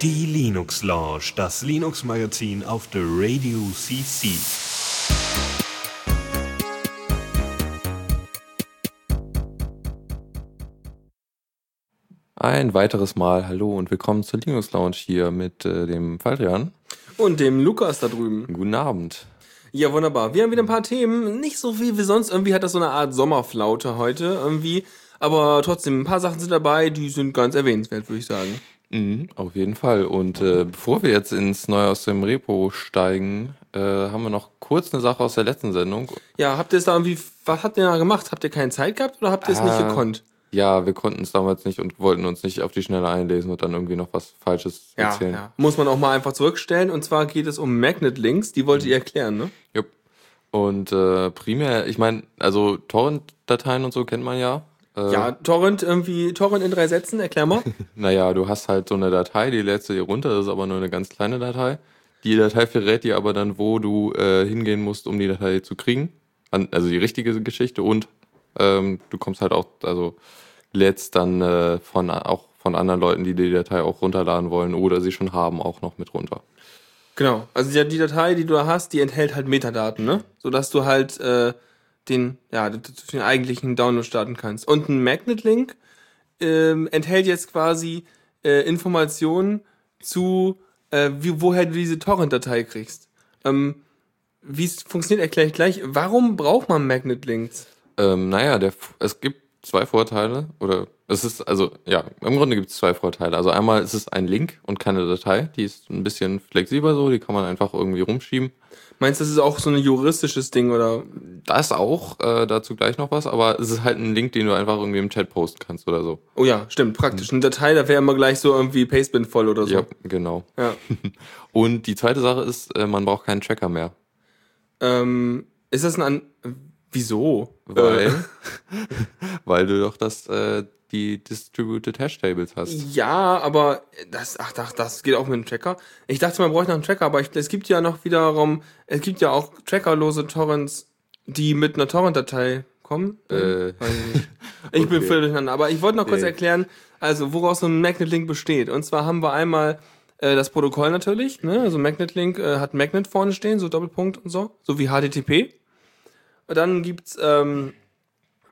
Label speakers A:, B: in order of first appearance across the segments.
A: Die Linux Lounge, das Linux Magazin auf der Radio CC.
B: Ein weiteres Mal hallo und willkommen zur Linux Lounge hier mit äh, dem Faldrian.
C: Und dem Lukas da drüben.
B: Guten Abend.
C: Ja, wunderbar. Wir haben wieder ein paar Themen. Nicht so viel wie sonst. Irgendwie hat das so eine Art Sommerflaute heute irgendwie. Aber trotzdem, ein paar Sachen sind dabei, die sind ganz erwähnenswert, würde ich sagen.
B: Mhm, auf jeden Fall. Und äh, bevor wir jetzt ins Neue aus dem Repo steigen, äh, haben wir noch kurz eine Sache aus der letzten Sendung.
C: Ja, habt ihr es da irgendwie, was habt ihr da gemacht? Habt ihr keine Zeit gehabt oder habt ihr es
B: Ah.
C: nicht gekonnt?
B: Ja, wir konnten es damals nicht und wollten uns nicht auf die Schnelle einlesen und dann irgendwie noch was Falsches
C: Ja,
B: erzählen.
C: ja. Muss man auch mal einfach zurückstellen. Und zwar geht es um Magnet Links. Die wolltet ihr erklären, ne?
B: Jupp. Und äh, primär, ich meine, also Torrent-Dateien und so kennt man ja. Äh,
C: Ja, Torrent irgendwie, Torrent in drei Sätzen, erklär mal.
B: Naja, du hast halt so eine Datei, die lädst du dir runter, das ist aber nur eine ganz kleine Datei. Die Datei verrät dir aber dann, wo du äh, hingehen musst, um die Datei zu kriegen. Also die richtige Geschichte und ähm, du kommst halt auch, also lädst dann äh, von auch von anderen Leuten, die die Datei auch runterladen wollen oder sie schon haben, auch noch mit runter.
C: Genau. Also die, die Datei, die du da hast, die enthält halt Metadaten, ne? Sodass du halt äh, den, ja, den eigentlichen Download starten kannst. Und ein Magnet-Link ähm, enthält jetzt quasi äh, Informationen zu, äh, wie, woher du diese Torrent-Datei kriegst. Ähm, wie es funktioniert, erkläre ich gleich. Warum braucht man Magnet-Links?
B: Ähm, naja, der, es gibt zwei Vorteile oder es ist, also ja, im Grunde gibt es zwei Vorteile. Also einmal ist es ein Link und keine Datei, die ist ein bisschen flexibler so, die kann man einfach irgendwie rumschieben.
C: Meinst du, das ist auch so ein juristisches Ding oder?
B: Das auch, äh, dazu gleich noch was, aber es ist halt ein Link, den du einfach irgendwie im Chat posten kannst oder so.
C: Oh ja, stimmt, praktisch. Eine Datei, da wäre immer gleich so irgendwie Pastebin voll oder so.
B: Ja, genau.
C: ja.
B: Und die zweite Sache ist, äh, man braucht keinen Tracker mehr.
C: Ähm, ist das ein An Wieso?
B: Weil,
C: Äh,
B: weil du doch das, äh, die Distributed Hash Tables hast.
C: ja, aber das, ach, ach, das geht auch mit einem Tracker. Ich dachte, man bräuchte noch einen Tracker, aber ich, es gibt ja noch wiederum, es gibt ja auch trackerlose Torrents, die mit einer Torrent-Datei kommen.
B: Äh,
C: Weiß ich nicht. Ich bin
B: okay.
C: völlig durcheinander. Aber ich wollte noch kurz
B: Nee.
C: erklären, also woraus so ein Magnet-Link besteht. Und zwar haben wir einmal äh, das Protokoll natürlich, ne? Also Magnet-Link äh, hat Magnet vorne stehen, so Doppelpunkt und so, so wie HTTP. Und dann gibt's ähm,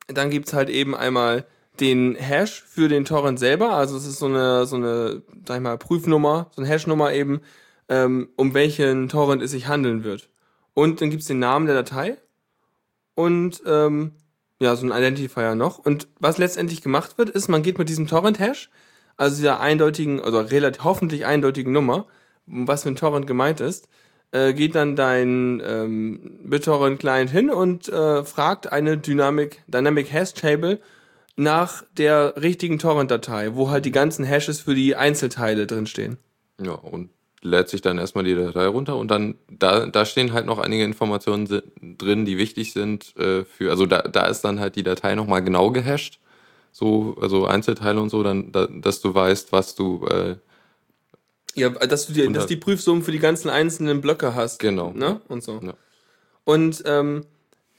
C: dann gibt's halt eben einmal den Hash für den Torrent selber. Also es ist so eine, so eine, sag ich mal, Prüfnummer, so eine Hashnummer eben, ähm, um welchen Torrent es sich handeln wird. Und dann gibt's den Namen der Datei und ähm, ja, so ein Identifier noch. Und was letztendlich gemacht wird, ist, man geht mit diesem Torrent-Hash, also dieser eindeutigen, also relativ hoffentlich eindeutigen Nummer, was mit Torrent gemeint ist, äh, geht dann dein ähm, BitTorrent-Client hin und äh, fragt eine Dynamic, Dynamic Hash Table nach der richtigen Torrent-Datei, wo halt die ganzen Hashes für die Einzelteile drinstehen.
B: Ja, und lädt sich dann erstmal die Datei runter und dann, da, da stehen halt noch einige Informationen drin, die wichtig sind äh, für, also da, da ist dann halt die Datei nochmal genau gehasht, so, also Einzelteile und so, dann, da, dass du weißt, was du, äh,
C: Ja, dass du die, dass die Prüfsummen für die ganzen einzelnen Blöcke hast.
B: Genau.
C: Ne? Und so.
B: Ja.
C: Und ähm,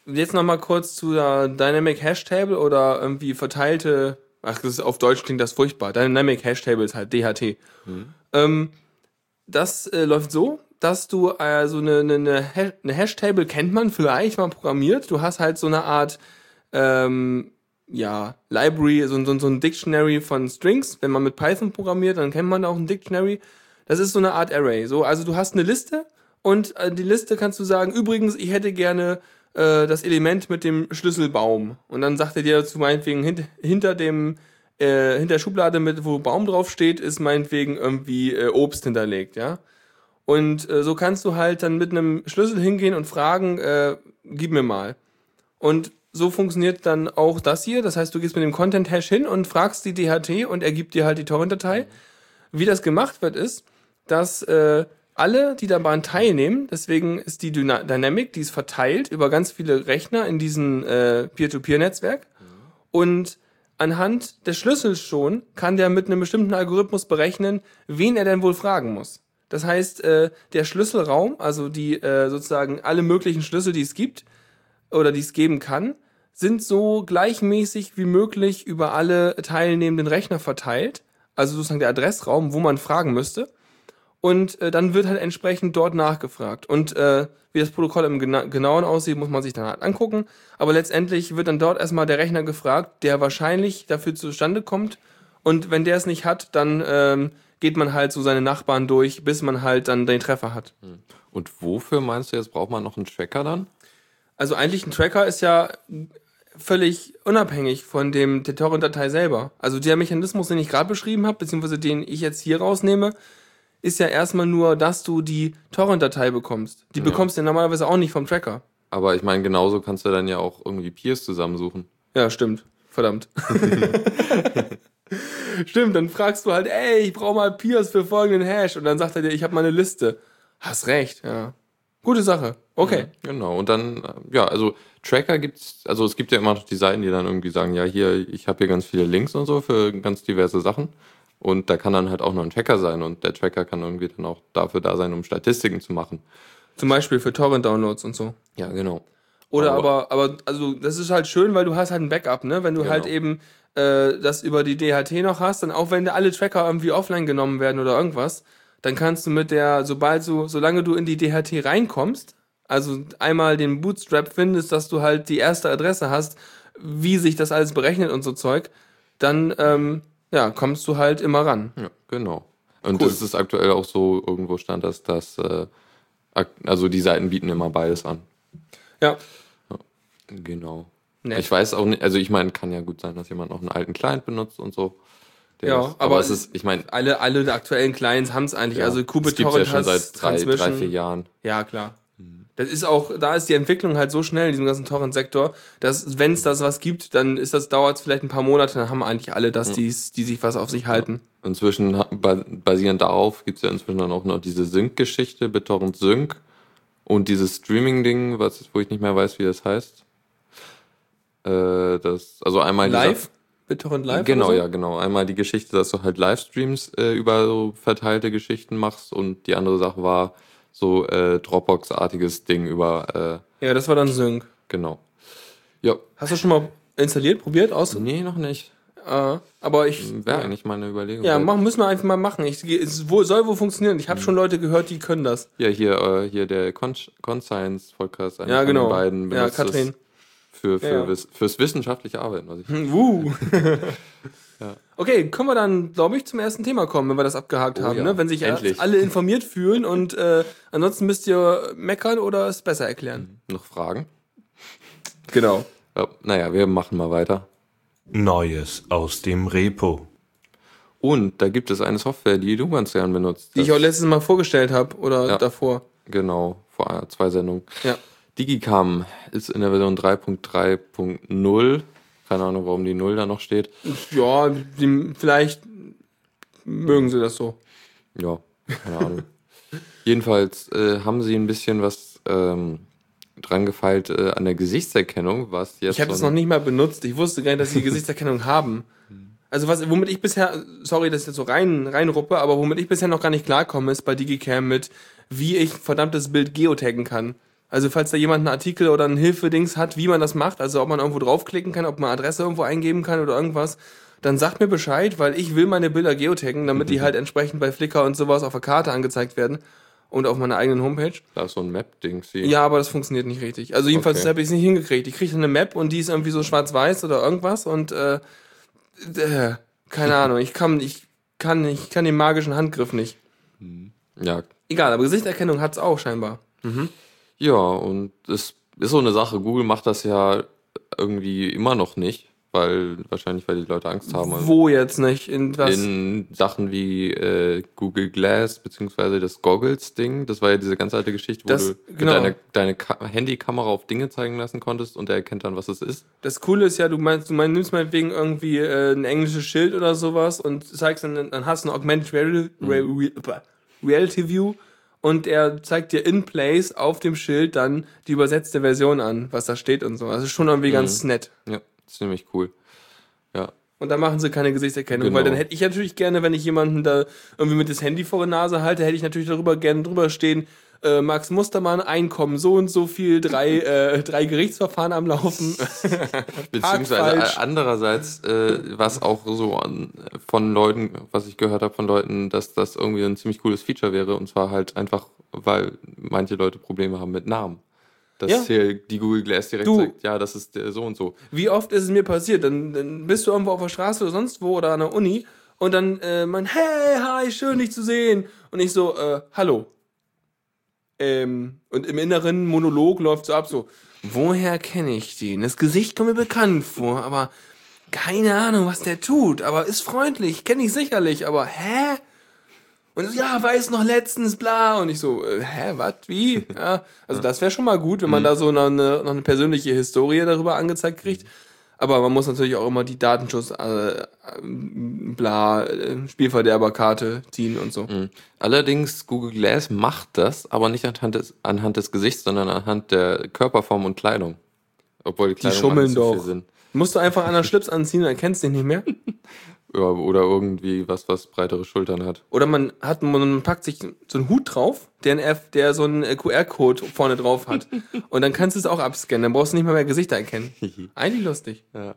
C: jetzt nochmal kurz zu der Dynamic Hash Table oder irgendwie verteilte, ach, das ist, auf Deutsch klingt das furchtbar. Dynamic Hash Table ist halt DHT. Ähm, das äh, läuft so, dass du äh, so eine, eine, eine, Hash, Hash-Table kennt man vielleicht mal programmiert. Du hast halt so eine Art ähm, ja, Library, so, so, so ein Dictionary von Strings. Wenn man mit Python programmiert, dann kennt man auch ein Dictionary. Das ist so eine Art Array. So, also du hast eine Liste und äh, die Liste kannst du sagen, übrigens, ich hätte gerne äh, das Element mit dem Schlüsselbaum. Und dann sagt er dir dazu meinetwegen, hint, hinter dem äh, hinter der Schublade, mit, wo Baum drauf steht, ist meinetwegen irgendwie äh, Obst hinterlegt, ja. Und äh, so kannst du halt dann mit einem Schlüssel hingehen und fragen, äh, gib mir mal. Und so funktioniert dann auch das hier. Das heißt, du gehst mit dem Content Hash hin und fragst die DHT und er gibt dir halt die Torrent-Datei. Wie das gemacht wird, ist, dass äh, alle, die daran teilnehmen, deswegen ist die Dyna Dynamic, die ist verteilt über ganz viele Rechner in diesem äh, Peer-to-Peer-Netzwerk. Und anhand des Schlüssels schon kann der mit einem bestimmten Algorithmus berechnen, wen er denn wohl fragen muss. Das heißt, äh, der Schlüsselraum, also die äh, sozusagen alle möglichen Schlüssel, die es gibt oder die es geben kann, sind so gleichmäßig wie möglich über alle teilnehmenden Rechner verteilt. Also sozusagen der Adressraum, wo man fragen müsste. Und äh, dann wird halt entsprechend dort nachgefragt. Und äh, wie das Protokoll im Gena Genauen aussieht, muss man sich dann halt angucken. Aber letztendlich wird dann dort erstmal der Rechner gefragt, der wahrscheinlich dafür zustande kommt. Und wenn der es nicht hat, dann ähm, geht man halt so seine Nachbarn durch, bis man halt dann den Treffer hat.
B: Und wofür meinst du jetzt, braucht man noch einen Tracker dann?
C: Also eigentlich ein Tracker ist ja völlig unabhängig von dem der Torrent-Datei selber. Also der Mechanismus, den ich gerade beschrieben habe, beziehungsweise den ich jetzt hier rausnehme, ist ja erstmal nur, dass du die Torrent-Datei bekommst. Die bekommst du ja normalerweise auch nicht vom Tracker.
B: Aber ich meine, genauso kannst du dann ja auch irgendwie Peers zusammensuchen.
C: Ja, stimmt. Verdammt. stimmt, dann fragst du halt, ey, ich brauche mal Peers für folgenden Hash. Und dann sagt er dir, ich habe mal eine Liste. Hast recht, ja. Gute Sache. Okay.
B: Genau. Und dann, äh, ja, also Tracker gibt's, also es gibt ja immer noch die Seiten, die dann irgendwie sagen, ja, hier, ich habe hier ganz viele Links und so für ganz diverse Sachen. Und da kann dann halt auch noch ein Tracker sein und der Tracker kann irgendwie dann auch dafür da sein, um Statistiken zu machen.
C: Zum Beispiel für Torrent-Downloads und so.
B: Ja, genau.
C: Oder
B: Aber-
C: aber, aber, also das ist halt schön, weil du hast halt ein Backup, ne? Wenn du
B: Genau.
C: halt eben äh, das über die DHT noch hast, dann auch wenn alle Tracker irgendwie offline genommen werden oder irgendwas, dann kannst du mit der, sobald du, solange du in die DHT reinkommst, also einmal den Bootstrap findest, dass du halt die erste Adresse hast, wie sich das alles berechnet und so Zeug, dann ähm, ja, kommst du halt immer ran.
B: Ja, genau. Und
C: Cool.
B: es ist aktuell auch so, irgendwo stand das, dass, äh, ak- also die Seiten bieten immer beides an.
C: Ja.
B: Genau.
C: Nett.
B: Ich weiß auch nicht, also ich meine, kann ja gut sein, dass jemand noch einen alten Client benutzt und so.
C: Ja,
B: ist-
C: aber
B: es ist, ich meine,
C: Alle, alle aktuellen Clients haben es eigentlich.
B: ja,
C: also
B: es
C: Qubit
B: gibt's ja schon seit drei, drei, vier Jahren.
C: Ja, klar. Das ist auch, da ist die Entwicklung halt so schnell in diesem ganzen Torrent-Sektor, dass wenn es das was gibt, dann ist das, dauert es vielleicht ein paar Monate, dann haben eigentlich alle das, die's, die sich was auf sich halten.
B: Inzwischen, basierend darauf, gibt es ja inzwischen dann auch noch diese Sync-Geschichte, BitTorrent Sync und dieses Streaming-Ding, was, wo ich nicht mehr weiß, wie das heißt. Äh, das, also einmal
C: Live? BitTorrent Live?
B: Genau,
C: so?
B: ja, genau. Einmal die Geschichte, dass du halt Livestreams äh, über so verteilte Geschichten machst und die andere Sache war so äh, Dropbox-artiges Ding über, äh,
C: Ja, das war dann Sync.
B: genau. Ja,
C: Hast du schon mal installiert, probiert, aus?
B: nee, noch nicht.
C: Äh, aber ich.
B: Wäre eigentlich meine Überlegung.
C: Ja, machen, müssen wir einfach mal machen. Ich, es wo, soll wohl funktionieren. Ich habe
B: Mhm.
C: schon Leute gehört, die können das.
B: Ja, hier, äh, hier der Con Conscience Podcast, einer
C: Ja,
B: von
C: genau.
B: den beiden,
C: Ja, Katrin.
B: Für, für,
C: Ja, ja.
B: Wiss- fürs wissenschaftliche Arbeiten. Was ich,
C: Hm, Okay, können wir dann, glaube ich, zum ersten Thema kommen, wenn wir das abgehakt
B: Oh
C: haben.
B: ja,
C: Ne? Wenn sich
B: endlich.
C: alle informiert fühlen und äh, ansonsten müsst ihr meckern oder es besser erklären.
B: noch Fragen?
C: Genau.
B: Ja, naja, wir machen mal weiter.
A: Neues aus dem Repo.
B: Und da gibt es eine Software, die du ganz gern benutzt.
C: Die ich auch letztes Mal vorgestellt habe oder
B: Ja.
C: davor.
B: Genau, vor zwei Sendungen.
C: Ja.
B: Digicam ist in der Version 3.3.0. Keine Ahnung, warum die 0 da noch steht.
C: Ja, die, vielleicht mögen sie das so.
B: Ja, keine Ahnung. Jedenfalls äh, haben sie ein bisschen was ähm, dran gefeilt äh, an der Gesichtserkennung, was jetzt.
C: Ich habe
B: so
C: das noch nicht mal benutzt. Ich wusste gar nicht, dass sie Gesichtserkennung haben. Also was, womit ich bisher, sorry, dass ich jetzt so rein, reinruppe, aber womit ich bisher noch gar nicht klarkomme, ist bei Digicam mit, wie ich verdammtes Bild geotaggen kann. Also falls da jemand einen Artikel oder ein Hilfedings hat, wie man das macht, also ob man irgendwo draufklicken kann, ob man Adresse irgendwo eingeben kann oder irgendwas, dann sagt mir Bescheid, weil ich will meine Bilder geotaggen, damit die halt entsprechend bei Flickr und sowas auf der Karte angezeigt werden und auf meiner eigenen Homepage.
B: Da ist so ein Map-Ding.
C: Ja, aber das funktioniert nicht richtig. Also jedenfalls
B: Okay.
C: habe ich es nicht hingekriegt. Ich kriege eine Map und die ist irgendwie so schwarz-weiß oder irgendwas und äh, äh, keine Ahnung. Ich kann, ich kann, ich kann den magischen Handgriff nicht.
B: Ja,
C: Egal, aber Gesichtserkennung hat's auch scheinbar.
B: Ja, und es ist so eine Sache. Google macht das ja irgendwie immer noch nicht, weil wahrscheinlich, weil die Leute Angst haben.
C: Wo jetzt nicht? In was?
B: in Sachen wie äh, Google Glass beziehungsweise das Goggles-Ding. Das war ja diese ganz alte Geschichte, wo
C: Das-
B: du
C: genau.
B: deine, deine Ka Handykamera auf Dinge zeigen lassen konntest und er erkennt dann, was es ist.
C: Das Coole ist ja, du meinst, du meinst, nimmst meinetwegen irgendwie äh, ein englisches Schild oder sowas und zeigst dann, dann hast du eine Augmented Reality, Re- Reality View und er zeigt dir in place auf dem Schild dann die übersetzte Version an, was da steht und so. Das ist schon irgendwie ganz nett.
B: Ja, ziemlich cool. Ja,
C: Und da machen sie keine Gesichtserkennung,
B: Genau.
C: weil dann hätte ich natürlich gerne, wenn ich jemanden da irgendwie mit das Handy vor der Nase halte, hätte ich natürlich darüber gerne drüber stehen, äh, Max Mustermann, Einkommen so und so viel, drei, äh, drei Gerichtsverfahren am Laufen.
B: Beziehungsweise
C: falsch.
B: andererseits, äh, was auch so an, von Leuten, was ich gehört habe von Leuten, dass das irgendwie ein ziemlich cooles Feature wäre. Und zwar halt einfach, weil manche Leute Probleme haben mit Namen. Dass
C: Ja.
B: hier die Google Glass direkt
C: Du-
B: sagt, ja, das ist so und so.
C: Wie oft ist es mir passiert? Dann, dann bist du irgendwo auf der Straße oder sonst wo oder an der Uni und dann äh, mein Hey, hi, schön dich zu sehen. Und ich so, äh, hallo. Ähm, und im inneren Monolog läuft so ab so, woher kenne ich den? Das Gesicht kommt mir bekannt vor, aber keine Ahnung, was der tut. Aber ist freundlich, kenne ich sicherlich, aber hä? Und so, ja, weiß noch letztens, bla. Und ich so, äh, hä, was, wie? Ja, also das wäre schon mal gut, wenn man da so noch eine, noch eine persönliche Historie darüber angezeigt kriegt. Aber man muss natürlich auch immer die Datenschutz, äh, äh, bla, äh, Spielverderberkarte ziehen und so.
B: Mhm. Allerdings, Google Glass macht das, aber nicht anhand des, anhand des Gesichts, sondern anhand der Körperform und Kleidung. Obwohl die Kleidung
C: schummeln
B: nicht so viel
C: doch.
B: sind.
C: Musst du einfach an der Schlips anziehen und erkennst den nicht mehr?
B: Ja, oder irgendwie was, was breitere Schultern hat.
C: Oder man hat, man packt sich so einen Hut drauf, der, F, der so einen äh, QR-Code vorne drauf hat. Und dann kannst du es auch abscannen. Dann brauchst du nicht mehr mehr Gesichter erkennen. Eigentlich lustig.
B: Ja.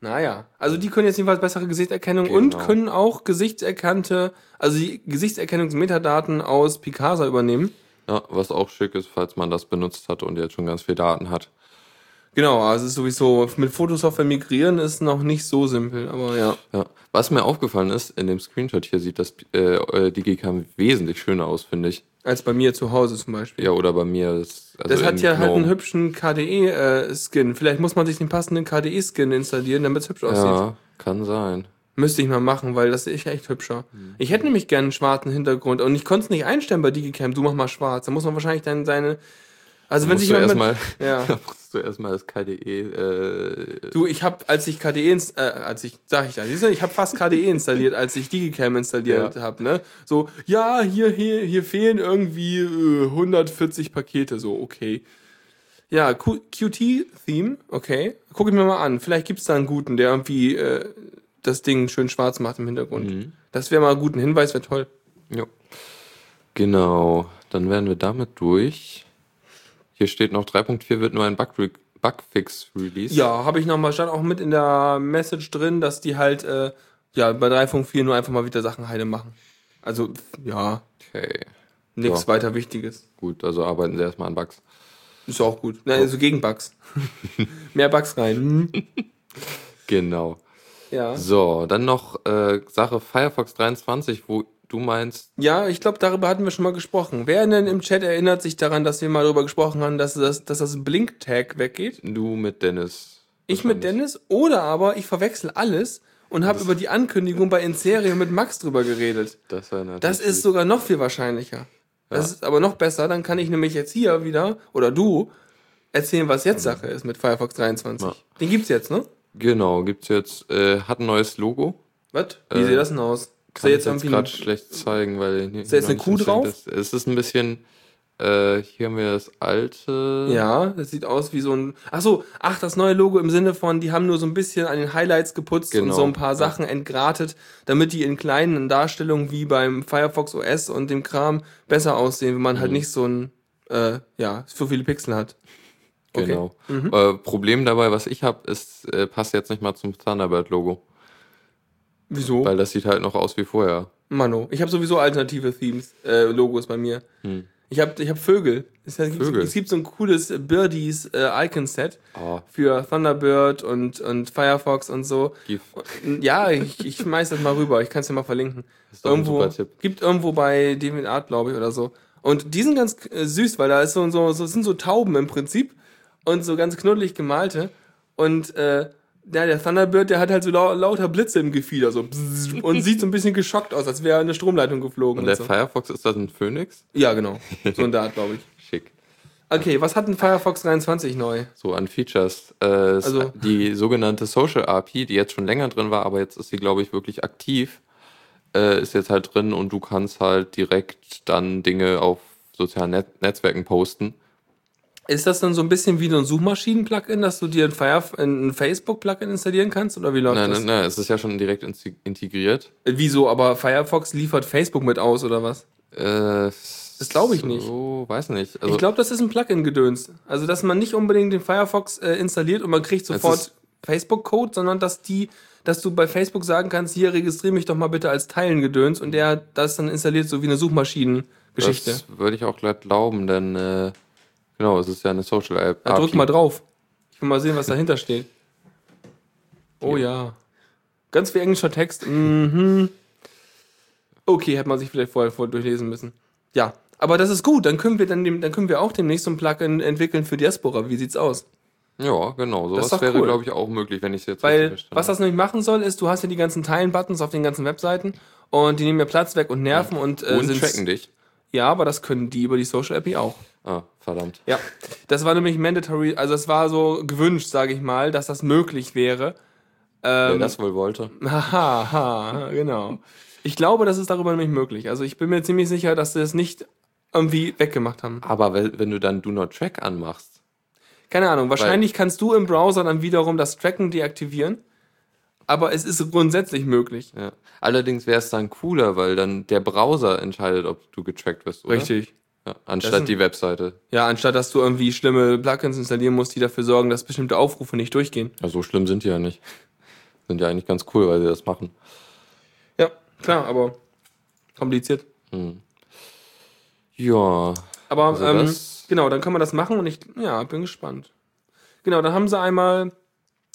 C: Naja, also die können jetzt jedenfalls bessere Gesichtserkennung
B: Genau.
C: und können auch gesichtserkannte, also die Gesichtserkennungsmetadaten aus Picasa übernehmen.
B: ja, was auch schick ist, falls man das benutzt hat und jetzt schon ganz viel Daten hat.
C: Genau, also es ist sowieso mit Fotosoftware migrieren ist noch nicht so simpel, aber ja.
B: Ja. Was mir aufgefallen ist, in dem Screenshot hier sieht das äh, äh, Digicam wesentlich schöner aus, finde ich.
C: Als bei mir zu Hause zum Beispiel.
B: Ja, oder bei mir. Das, also
C: Das hat ja halt einen
B: Gnome.
C: hübschen KDE-Skin. Vielleicht muss man sich den passenden KDE-Skin installieren, damit es hübsch aussieht.
B: Ja, kann sein.
C: Müsste ich mal machen, weil das ist echt hübscher. Ich hätte nämlich gerne einen schwarzen Hintergrund und ich konnte es nicht einstellen bei Digicam. Du mach mal schwarz. Da muss man wahrscheinlich dann seine. Also wenn sich
B: du
C: jemand
B: erstmal
C: ja.
B: da musst du erstmal das KDE äh,
C: Du, ich habe, als ich KDE, äh, als ich, sag ich du, ich habe fast KDE installiert, als ich Digicam installiert
B: Ja.
C: habe, ne? So, ja, hier, hier, hier fehlen irgendwie äh, 140 Pakete, so, okay. Ja, QT-Theme, okay. Guck ich mir mal an. Vielleicht gibt's da einen guten, der irgendwie äh, das Ding schön schwarz macht im Hintergrund. Das wäre mal ein guter Hinweis, wäre toll.
B: Ja. Genau, dann wären wir damit durch. Hier steht noch 3.4 wird nur ein Bug Bugfix Release.
C: Ja, habe ich nochmal, stand auch mit in der Message drin, dass die halt, äh, ja, bei 3.4 nur einfach mal wieder Sachen heile machen. Also, ja,
B: Okay,
C: nichts
B: Ja.
C: weiter Wichtiges.
B: gut, also arbeiten sie erstmal an Bugs.
C: Ist auch gut. Ne, also gegen Bugs. Mehr Bugs rein.
B: Genau.
C: Ja.
B: So, dann noch äh, Sache Firefox 23, wo du meinst,
C: Ja, ich glaube, darüber hatten wir schon mal gesprochen. Wer denn im Chat erinnert sich daran, dass wir mal darüber gesprochen haben, dass das, dass das Blink-Tag weggeht?
B: du mit Dennis.
C: Ich mit. Dennis oder aber ich verwechsel alles und habe über die Ankündigung bei Inserio mit Max drüber geredet.
B: Das,
C: Das ist sogar noch viel wahrscheinlicher. Das ist aber noch besser. Dann kann ich nämlich jetzt hier wieder, oder du, erzählen, was jetzt Sache ist mit Firefox 23.
B: Ja.
C: Den gibt's jetzt, ne?
B: Genau, gibt's jetzt, äh, hat ein neues Logo.
C: Was? Wie
B: Äh,
C: sieht das denn aus?
B: Kann
C: jetzt
B: ich jetzt
C: irgendwie
B: gerade schlecht zeigen, weil ist
C: da jetzt eine Kuh drauf?
B: Es ist ein bisschen, äh, hier haben wir das alte.
C: Ja, das sieht aus wie so ein. Ach so, ach, das neue Logo im Sinne von, die haben nur so ein bisschen an den Highlights geputzt und
B: Genau,
C: so ein paar. Sachen entgratet, damit die in kleinen Darstellungen wie beim Firefox OS und dem Kram besser aussehen, wenn man
B: Mhm.
C: halt nicht so ein, äh, ja, so viele Pixel hat. Okay.
B: Genau.
C: Mhm.
B: Äh, Problem dabei, was ich habe, ist, äh, passt jetzt nicht mal zum Thunderbird-Logo.
C: Wieso?
B: Weil das sieht halt noch aus wie vorher.
C: Mano, ich habe sowieso alternative Themes, äh, Logos bei mir.
B: Hm.
C: Ich habe ich hab Vögel. Es, gibt,
B: Vögel?
C: es gibt so ein cooles Birdies äh, Icon-Set
B: Oh,
C: für Thunderbird und, und Firefox und so.
B: GIF.
C: Ja, ich, ich schmeiß das mal rüber. Ich kann es dir mal verlinken.
B: ist doch ein
C: Irgendwo,
B: super Tipp.
C: gibt irgendwo bei DeviantArt, glaube ich, oder so. Und die sind ganz äh, süß, weil da ist so, so, so sind so Tauben im Prinzip und so ganz knuddelig gemalte. Und äh, ja, der Thunderbird, der hat halt so lau lauter Blitze im Gefieder so und sieht so ein bisschen geschockt aus, als wäre eine Stromleitung geflogen.
B: Und
C: Und
B: der
C: so.
B: Firefox ist das ein Phönix?
C: Ja, genau. So in der Art, glaube ich.
B: Schick.
C: Okay, was hat denn Firefox 23 neu?
B: So an Features. Äh,
C: Also-
B: die sogenannte Social API, die jetzt schon länger drin war, aber jetzt ist sie, glaube ich, wirklich aktiv, äh, ist jetzt halt drin und du kannst halt direkt dann Dinge auf sozialen Net Netzwerken posten.
C: Ist das dann so ein bisschen wie so ein Suchmaschinen-Plugin, dass du dir ein, Firef- ein Facebook-Plugin installieren kannst? Oder wie läuft
B: Nein,
C: das?
B: nein, nein, es ist ja schon direkt integriert.
C: Äh, Wieso? Aber Firefox liefert Facebook mit aus, oder was?
B: Äh,
C: Das glaube ich nicht.
B: So, weiß nicht. Also,
C: ich glaube, das ist ein Plugin-Gedöns. Also, dass man nicht unbedingt den Firefox äh, installiert und man kriegt sofort Facebook-Code, sondern dass die, dass du bei Facebook sagen kannst, hier registriere mich doch mal bitte als Teilen-Gedöns und der das dann installiert, so wie eine Suchmaschinen-Geschichte.
B: das würde ich auch gleich glauben, denn äh, genau, es ist ja eine Social App.
C: Da drück mal drauf. Ich will mal sehen, was dahinter steht. Oh ja. Ganz viel englischer Text. Mhm. Okay, hätte man sich vielleicht vorher vor durchlesen müssen. Ja, aber das ist gut. Dann können wir dann, dem, dann können wir auch demnächst so ein Plugin entwickeln für Diaspora. Wie sieht's aus?
B: Ja, genau.
C: Das
B: Sowas
C: doch
B: wäre,
C: cool.
B: glaube ich, auch möglich, wenn ich es jetzt
C: Weil
B: richtig verstanden
C: was das nämlich machen soll, ist, du hast ja die ganzen Teilen-Buttons auf den ganzen Webseiten und die nehmen ja Platz weg und nerven und, äh.
B: Und
C: sind-
B: tracken dich.
C: Ja, aber das können die über die Social API auch.
B: Ah, verdammt.
C: Ja, das war nämlich mandatory, also es war so gewünscht, sage ich mal, dass das möglich wäre.
B: Wer
C: Ähm,
B: das wohl wollte.
C: Haha, ha, genau. Ich glaube, das ist darüber nämlich möglich. Also ich bin mir ziemlich sicher, dass sie das nicht irgendwie weggemacht haben.
B: Aber wenn, wenn du dann Do Not Track anmachst,
C: Keine Ahnung, wahrscheinlich kannst du im Browser dann wiederum das Tracken deaktivieren. Aber es ist grundsätzlich möglich.
B: ja. Allerdings wäre es dann cooler, weil dann der Browser entscheidet, ob du getrackt wirst, oder?
C: Richtig.
B: Ja, anstatt
C: sind-
B: die Webseite.
C: Ja, anstatt dass du irgendwie schlimme Plugins installieren musst, die dafür sorgen, dass bestimmte Aufrufe nicht durchgehen.
B: Ja, so schlimm sind die ja nicht. Sind ja eigentlich ganz cool, weil sie das machen.
C: Ja, klar, aber kompliziert.
B: Ja.
C: Aber
B: Also
C: ähm, genau, dann kann man das machen und ich ja, bin gespannt. Genau, dann haben sie einmal,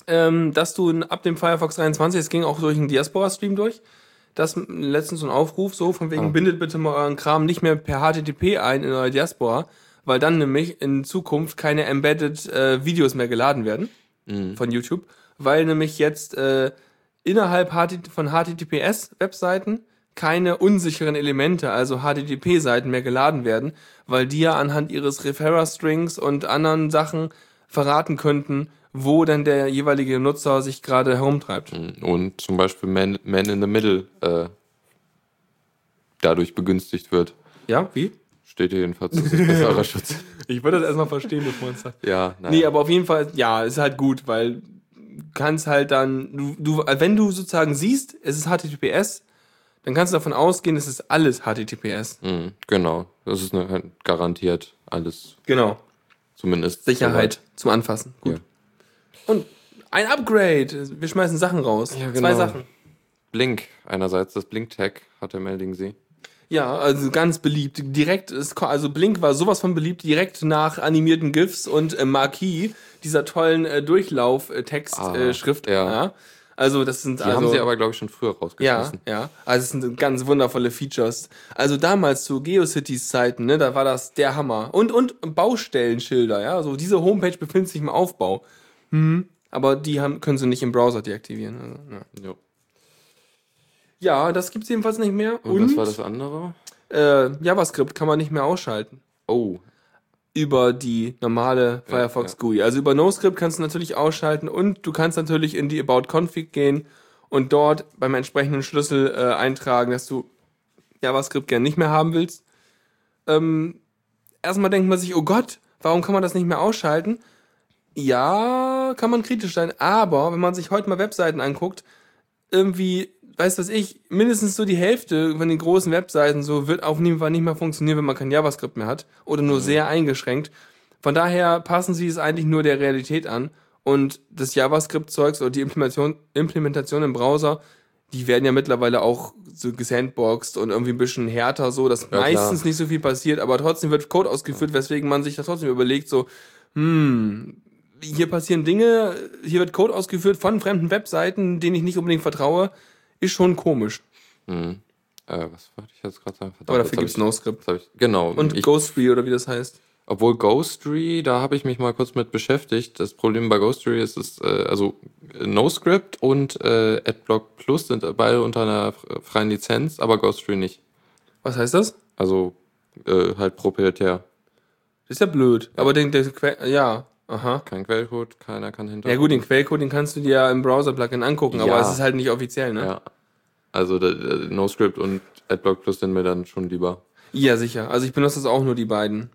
C: ähm, dass du ab dem Firefox 23, es ging auch durch einen Diaspora-Stream durch, das letztens so ein Aufruf, so von wegen,
B: Ah.
C: bindet bitte mal euren Kram nicht mehr per HTTP ein in euer Diaspora, weil dann nämlich in Zukunft keine Embedded äh, Videos mehr geladen werden von YouTube, weil nämlich jetzt äh, innerhalb von HTTPS-Webseiten keine unsicheren Elemente, also HTTP-Seiten mehr geladen werden, weil die ja anhand ihres Referrer-Strings und anderen Sachen verraten könnten, wo denn der jeweilige Nutzer sich gerade herumtreibt.
B: Und zum Beispiel Man, Man in the Middle äh, dadurch begünstigt wird.
C: Ja, wie?
B: Steht hier jedenfalls. Das ist besserer Schutz.
C: Ich würde das erstmal verstehen, bevor es sagt.
B: Ja, nein.
C: Nee, aber auf jeden Fall, ja, ist halt gut, weil du kannst halt dann, du, du, wenn du sozusagen siehst, es ist HTTPS, dann kannst du davon ausgehen, es ist alles HTTPS.
B: Mhm, genau. Das ist eine, garantiert alles,
C: Genau.
B: zumindest.
C: Sicherheit zum Anfassen. Gut.
B: Ja.
C: Und ein Upgrade. Wir schmeißen Sachen raus.
B: Ja,
C: Zwei
B: genau.
C: Sachen.
B: Blink. Einerseits das Blink-Tag hat der Melding sie.
C: Ja, also ganz beliebt. Direkt, ist, also Blink war sowas von beliebt, direkt nach animierten GIFs und äh, Marquis, dieser tollen äh, Durchlauf-Text-Schrift.
B: Ah, ja.
C: Also das sind
B: Die
C: also,
B: haben sie aber, glaube ich, schon früher
C: Ja,
B: rausgeschmissen.
C: ja. Also es sind ganz wundervolle Features. Also damals zu GeoCities-Zeiten, ne, da war das der Hammer. Und, und Baustellenschilder, ja. So diese Homepage befindet sich im Aufbau. Mhm. Aber die haben, können sie nicht im Browser deaktivieren. Also, ja.
B: Ja.
C: ja, das gibt's jedenfalls nicht mehr.
B: Und,
C: Und,
B: was war das andere?
C: Äh, JavaScript kann man nicht mehr ausschalten.
B: Oh,
C: Über die normale Firefox
B: ja.
C: GUI. Also über NoScript kannst du natürlich ausschalten und du kannst natürlich in die About Config gehen und dort beim entsprechenden Schlüssel äh, eintragen, dass du JavaScript gern nicht mehr haben willst. Ähm, erstmal denkt man sich, oh Gott, warum kann man das nicht mehr ausschalten? Ja, kann man kritisch sein, aber wenn man sich heute mal Webseiten anguckt, irgendwie, weißt was ich, mindestens so die Hälfte von den großen Webseiten so wird auf jeden Fall nicht mehr funktionieren, wenn man kein JavaScript mehr hat oder nur sehr eingeschränkt. Von daher passen sie es eigentlich nur der Realität an und das JavaScript-Zeugs oder die Implementation, Implementation im Browser, die werden ja mittlerweile auch so gesandboxed und irgendwie ein bisschen härter so, dass
B: klar.
C: meistens nicht so viel passiert, aber trotzdem wird Code ausgeführt, weswegen man sich da trotzdem überlegt, so, hm, hier passieren Dinge, hier wird Code ausgeführt von fremden Webseiten, denen ich nicht unbedingt vertraue, ist schon komisch.
B: hm. äh, was wollte ich jetzt gerade sagen? Verdammt,
C: Aber dafür gibt's
B: ich-
C: NoScript.
B: Genau.
C: Und
B: ich,
C: Ghostfree oder wie das heißt.
B: Obwohl Ghostry, da habe ich mich mal kurz mit beschäftigt. Das Problem bei Ghostry ist, es, äh, also NoScript und äh, AdBlock Plus sind beide unter einer freien Lizenz, aber Ghostry nicht.
C: Was heißt das?
B: Also äh, halt proprietär.
C: Das ist ja blöd. Aber den, der, ja, aha.
B: Kein Quellcode, keiner kann hinter.
C: Ja gut, den Quellcode, den kannst du dir ja im Browser-Plugin angucken, aber
B: Ja.
C: es ist halt nicht offiziell, ne?
B: Ja. Also NoScript und AdBlock Plus sind mir dann schon lieber.
C: Ja, sicher. Also ich benutze das auch nur die beiden.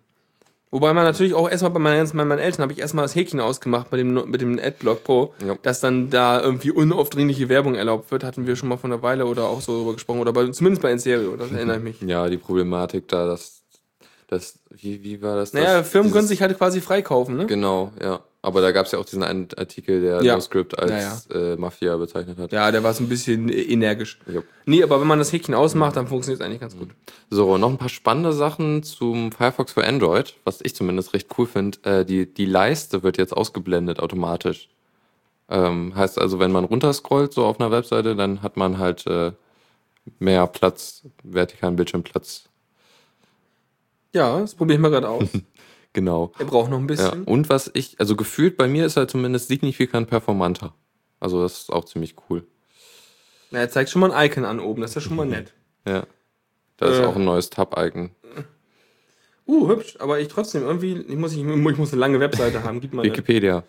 C: Wobei man natürlich auch erstmal bei meinen, bei meinen Eltern habe ich erstmal das Häkchen ausgemacht mit dem, mit dem Adblock Pro,
B: Ja.
C: dass dann da irgendwie unaufdringliche Werbung erlaubt wird. Hatten wir schon mal vor einer Weile oder auch so drüber gesprochen. Oder bei, zumindest bei Enserio, das erinnere ich mich.
B: Ja, die Problematik da, dass Das, wie, wie war das?
C: Naja,
B: das,
C: Firmen können
B: dieses-
C: sich halt quasi freikaufen, ne?
B: Genau, ja. Aber da gab es ja auch diesen einen Artikel, der
C: Ja.
B: NoScript als
C: Ja,
B: Äh, Mafia bezeichnet hat.
C: Ja, der war so ein bisschen äh, energisch.
B: Jupp.
C: Nee, aber wenn man das Häkchen ausmacht, dann funktioniert es eigentlich ganz gut.
B: So, noch ein paar spannende Sachen zum Firefox für Android, was ich zumindest recht cool finde. Äh, die, die Leiste wird jetzt ausgeblendet automatisch. Ähm, heißt also, wenn man runterscrollt so auf einer Webseite, dann hat man halt äh, mehr Platz, vertikalen Bildschirmplatz.
C: Ja, das probiere ich mal gerade aus.
B: Genau.
C: Er braucht noch ein
B: Ja.
C: bisschen.
B: Und was ich, also gefühlt bei mir ist halt zumindest signifikant performanter. Also das ist auch ziemlich cool.
C: Na, er zeigt schon mal ein Icon an oben, das ist ja schon mal nett.
B: Ja. Da ist
C: Äh.
B: auch ein neues Tab-Icon.
C: Uh, hübsch, aber ich trotzdem irgendwie, ich muss, ich, ich muss eine lange Webseite haben, gib mal. eine.
B: Wikipedia.